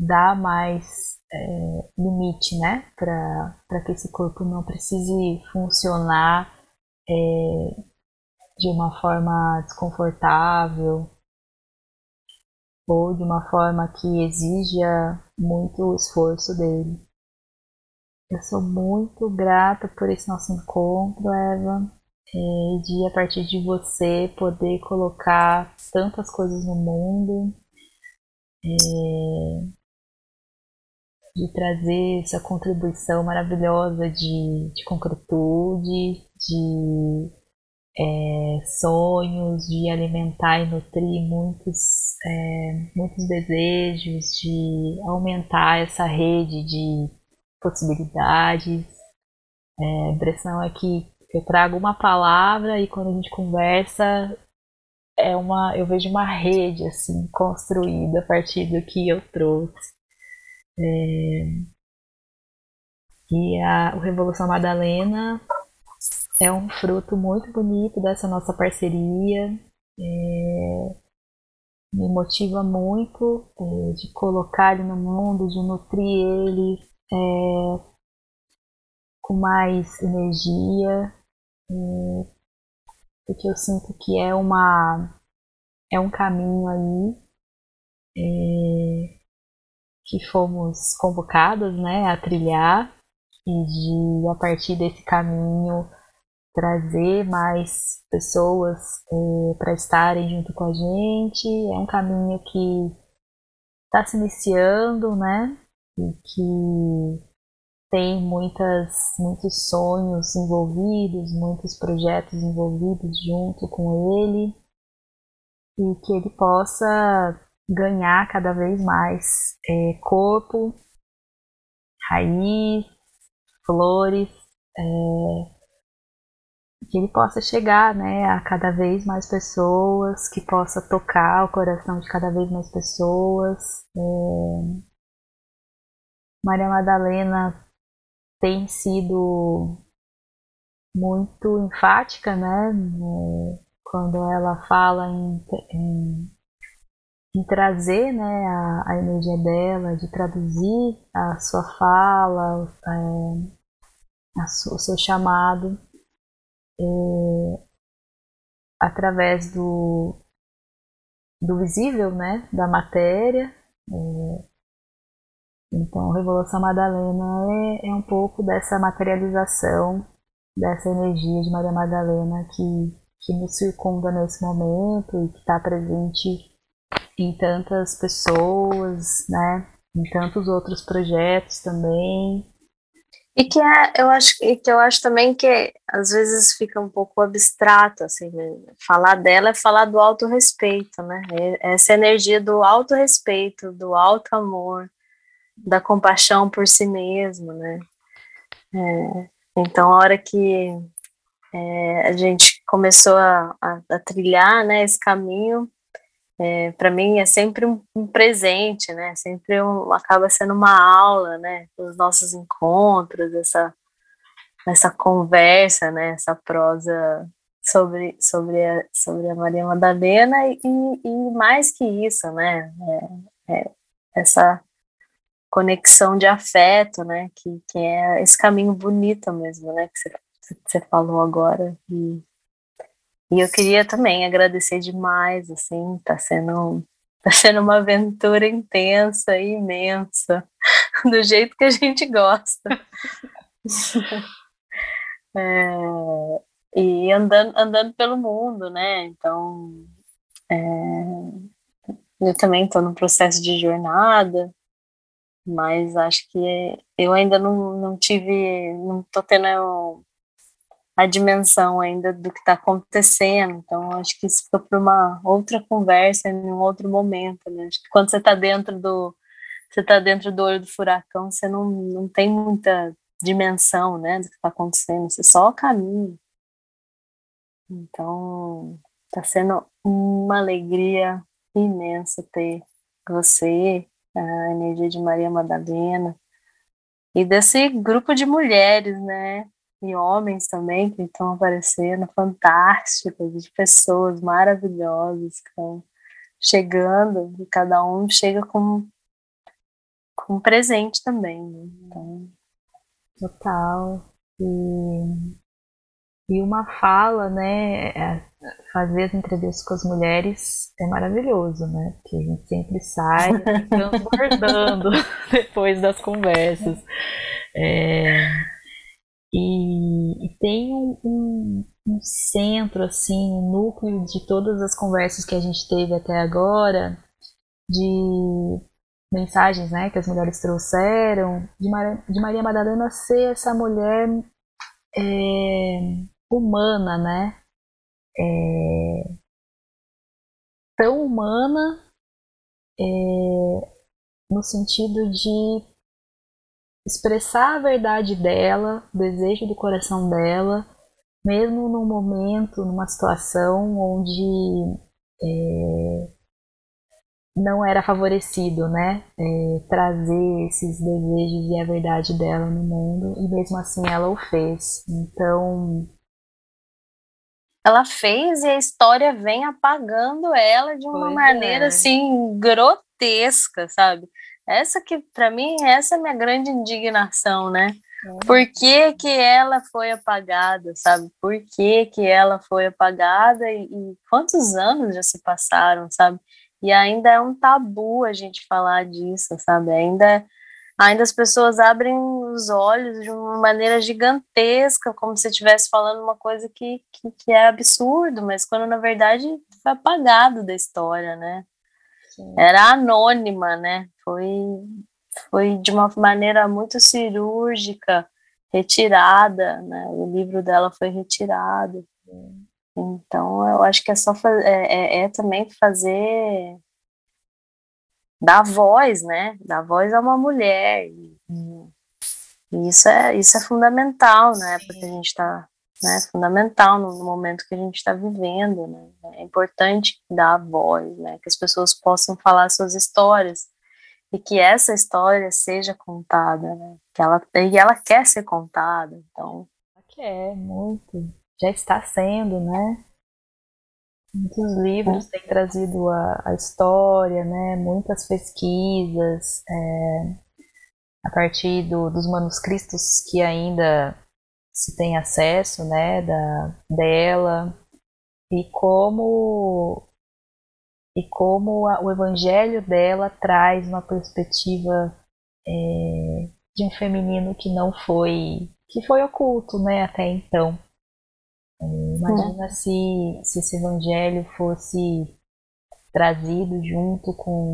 dar mais é, limite, né, para que esse corpo não precise funcionar é, de uma forma desconfortável ou de uma forma que exija muito esforço dele. Eu sou muito grata por esse nosso encontro, Eva, e de a partir de você poder colocar tantas coisas no mundo, é, de trazer essa contribuição maravilhosa de, de concretude, de é, sonhos, de alimentar e nutrir muitos, é, muitos desejos, de aumentar essa rede de possibilidades. É, a impressão é que eu trago uma palavra e quando a gente conversa é uma, eu vejo uma rede assim construída a partir do que eu trouxe. É, e a o Revolução Madalena é um fruto muito bonito dessa nossa parceria. É, me motiva muito é, de colocar ele no mundo, de nutrir ele é, com mais energia, porque eu sinto que é uma é um caminho aí é, que fomos convocados né, a trilhar e de a partir desse caminho trazer mais pessoas é, para estarem junto com a gente. É um caminho que está se iniciando, né? E que tem muitas, muitos sonhos envolvidos, muitos projetos envolvidos junto com ele, e que ele possa ganhar cada vez mais é, corpo, raiz, flores, é, que ele possa chegar né, a cada vez mais pessoas, que possa tocar o coração de cada vez mais pessoas. É... Maria Madalena tem sido muito enfática, né, quando ela fala em, em, em trazer, né, a, a, energia dela, de traduzir a sua fala, é, a, o seu chamado é, através do, do visível, né, da matéria. É, então, Revolução Madalena é, é um pouco dessa materialização dessa energia de Maria Madalena que, que nos circunda nesse momento e que está presente em tantas pessoas, né? Em tantos outros projetos também. E que é, eu acho que eu acho também que às vezes fica um pouco abstrato, assim, né? falar dela é falar do autorrespeito, né? Essa energia do autorrespeito, do alto amor, da compaixão por si mesmo, né? É, então, a hora que é, a gente começou a, a, a trilhar, né, esse caminho, é, para mim é sempre um, um, presente, né? Sempre um, acaba sendo uma aula, né? Os nossos encontros, essa essa conversa, né? Essa prosa sobre sobre a, sobre a Maria Madalena e, e mais que isso, né? É, é essa conexão de afeto, né? Que, que é esse caminho bonito mesmo, né? Que você, falou agora e e eu queria também agradecer demais, assim, tá sendo, tá sendo uma aventura intensa e imensa, [laughs] do jeito que a gente gosta. [laughs] é, e andando, andando pelo mundo, né? Então, é, eu também estou no processo de jornada, mas acho que eu ainda não, não tive, não estou tendo a dimensão ainda do que está acontecendo. Então, acho que isso fica para uma outra conversa, em um outro momento, né? Acho que quando você está dentro do você está dentro do olho do furacão, você não, não tem muita dimensão, né, do que está acontecendo, você só caminha. Então, está sendo uma alegria imensa ter você, a energia de Maria Madalena, e desse grupo de mulheres, né, e homens também que estão aparecendo, fantásticos, de pessoas maravilhosas que estão chegando, e cada um chega com, com um presente também. Né? Então... Total. E, e uma fala, né? É, fazer as entrevistas com as mulheres é maravilhoso, né? Porque a gente sempre sai [laughs] transbordando [laughs] depois das conversas. É, e, e tem um, um, um, centro, assim, um núcleo de todas as conversas que a gente teve até agora, de mensagens né, que as mulheres trouxeram, de, Mar de Maria Madalena ser essa mulher é, humana, né? É, tão humana é, no sentido de expressar a verdade dela, o desejo do coração dela, mesmo num momento, numa situação onde é, não era favorecido, né, é, trazer esses desejos e a verdade dela no mundo, e mesmo assim ela o fez. Então. Ela fez e a história vem apagando ela de uma maneira é. assim grotesca, sabe? Essa que, para mim, essa é a minha grande indignação, né? Por que, que ela foi apagada, sabe? Por que, que ela foi apagada e, e, quantos anos já se passaram, sabe? E ainda é um tabu a gente falar disso, sabe? Ainda, ainda as pessoas abrem os olhos de uma maneira gigantesca, como se estivesse falando uma coisa que, que, que é absurdo, mas quando na verdade foi apagado da história, né? Sim. Era anônima, né? Foi, foi de uma maneira muito cirúrgica, retirada, né? O livro dela foi retirado. Então, eu acho que é só é, é, é, também fazer dar voz, né? Dar voz a uma mulher. E, e isso é isso é fundamental na época que a gente está né, fundamental no momento que a gente está vivendo, né, é importante dar a voz, né, que as pessoas possam falar suas histórias e que essa história seja contada, né, que ela e ela quer ser contada, então. Ela quer muito, já está sendo, né? Muitos livros têm trazido a, a história, né? Muitas pesquisas é, a partir do, dos manuscritos que ainda se tem acesso, né, da, dela e como e como a, o evangelho dela traz uma perspectiva é, de um feminino que não foi que foi oculto, né, até então. É, imagina se, se esse evangelho fosse trazido junto com,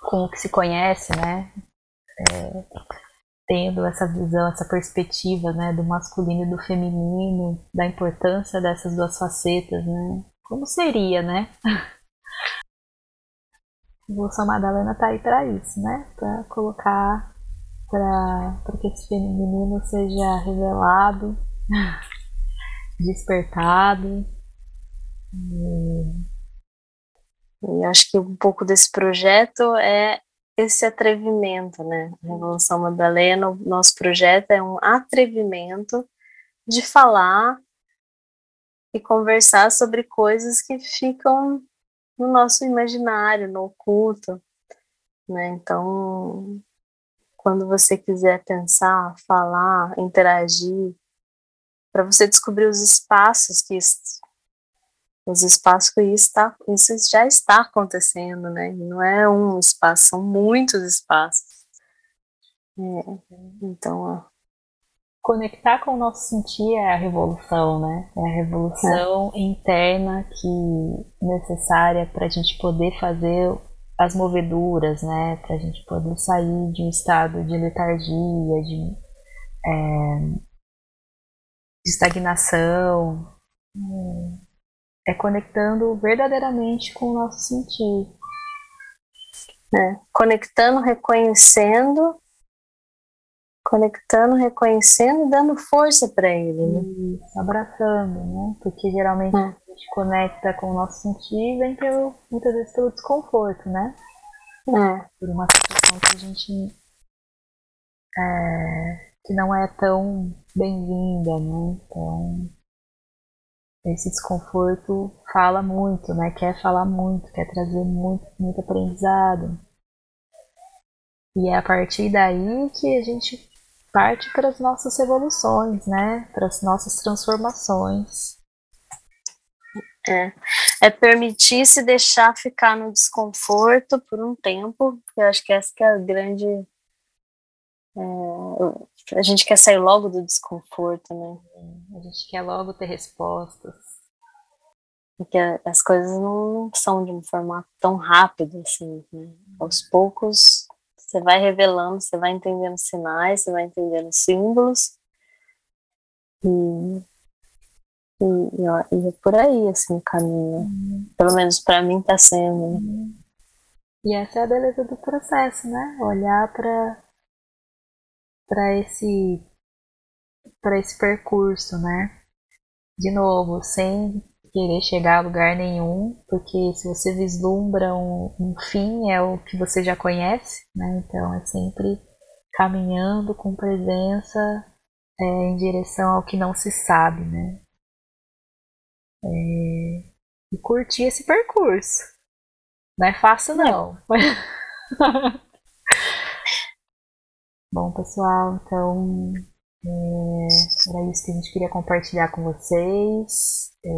com o que se conhece, né? É, tendo essa visão, essa perspectiva, né, do masculino e do feminino, da importância dessas duas facetas, né? Como seria, né? [laughs] Bolsa Madalena tá aí para isso, né? Para colocar para que esse feminino seja revelado [laughs] despertado. E... acho que um pouco desse projeto é esse atrevimento, né? A Revolução Madalena, o nosso projeto é um atrevimento de falar e conversar sobre coisas que ficam no nosso imaginário, no oculto, né? Então, quando você quiser pensar, falar, interagir, para você descobrir os espaços que os espaços que isso, está, isso já está acontecendo, né? não é um espaço, são muitos espaços. É, então, ó. conectar com o nosso sentir é a revolução, né? É a revolução é. interna que necessária para a gente poder fazer as moveduras, né? Para a gente poder sair de um estado de letargia, de, é, de estagnação. É conectando verdadeiramente com o nosso sentir. É, conectando, reconhecendo, conectando, reconhecendo e dando força para ele. Né? Isso, abraçando, né? Porque geralmente é gente conecta com o nosso sentir vem pelo, muitas vezes pelo desconforto, né? É. Por uma situação que a gente é, que não é tão bem-vinda, né? Então esse desconforto fala muito, né? Quer falar muito, quer trazer muito, muito aprendizado. E é a partir daí que a gente parte para as nossas evoluções, né? Para as nossas transformações. É, é permitir se deixar ficar no desconforto por um tempo, eu acho que essa que é a grande. É, a gente quer sair logo do desconforto, né? A gente quer logo ter respostas. Porque as coisas não são de um formato tão rápido assim, né? Aos poucos você vai revelando, você vai entendendo sinais, você vai entendendo símbolos. E e, e, é por aí, assim, o caminho. Uhum. Pelo menos para mim tá sendo. Uhum. E essa é a beleza do processo, né? Olhar para para esse para esse percurso, né? De novo, sem querer chegar a lugar nenhum, porque se você vislumbra um, um fim é o que você já conhece, né? Então é sempre caminhando com presença é, em direção ao que não se sabe, né? É, e curtir esse percurso. Não é fácil, não. [laughs] Bom, pessoal, então é, era isso que a gente queria compartilhar com vocês. É,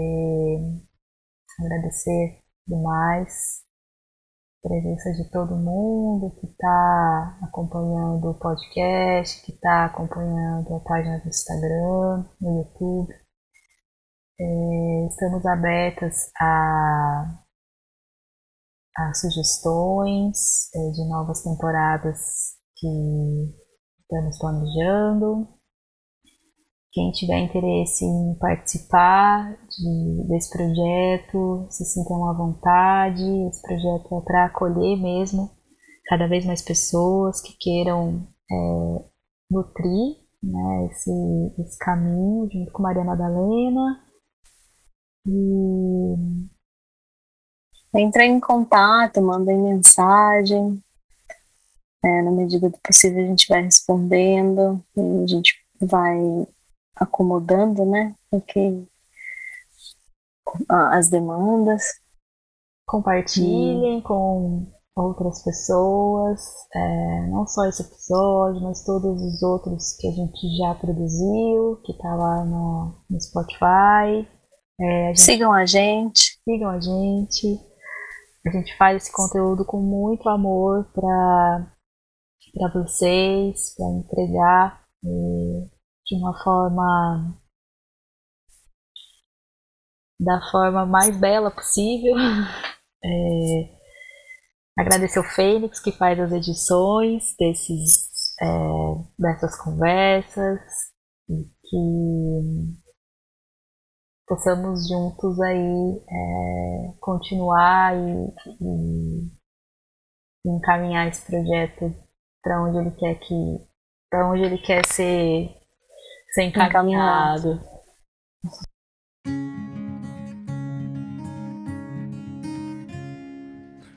agradecer demais a presença de todo mundo que está acompanhando o podcast, que está acompanhando a página do Instagram, no YouTube. É, estamos abertas a, a sugestões é, de novas temporadas que estamos planejando. Quem tiver interesse em participar de, desse projeto, se sintam à vontade. Esse projeto é para acolher mesmo cada vez mais pessoas que queiram é, nutrir né, esse, esse caminho junto com Maria Madalena e entra em contato, mandem mensagem. É, na medida do possível a gente vai respondendo e a gente vai acomodando, né? Porque as demandas. Compartilhem com outras pessoas, é, não só esse episódio, mas todos os outros que a gente já produziu, que tá lá no, no Spotify. É, a gente, sigam a gente. Sigam a gente. A gente faz esse conteúdo com muito amor para vocês, para entregar e, de uma forma da forma mais bela possível. [laughs] É, agradecer o Fênix que faz as edições desses, é, dessas conversas e que possamos juntos aí é, continuar e, e, encaminhar esse projeto para onde ele quer que para onde ele quer ser, ser encaminhado.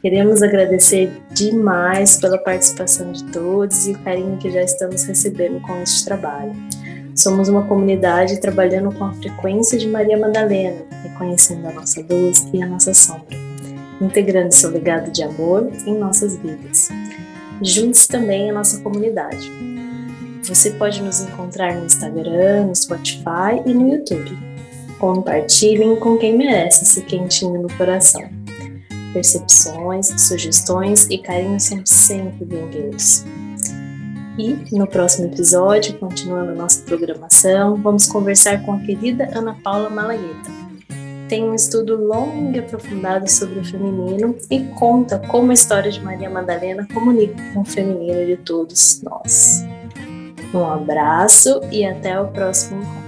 Queremos agradecer demais pela participação de todos e o carinho que já estamos recebendo com este trabalho. Somos uma comunidade trabalhando com a frequência de Maria Madalena, reconhecendo a nossa luz e a nossa sombra, integrando seu legado de amor em nossas vidas. Junte-se também à nossa comunidade. Você pode nos encontrar no Instagram, no Spotify e no YouTube. Compartilhem com quem merece esse quentinho no coração. Percepções, sugestões e carinho são sempre bem-vindos. E no próximo episódio, continuando nossa programação, vamos conversar com a querida Ana Paula Malagueta. Tem um estudo longo e aprofundado sobre o feminino e conta como a história de Maria Madalena comunica com o feminino de todos nós. Um abraço e até o próximo encontro.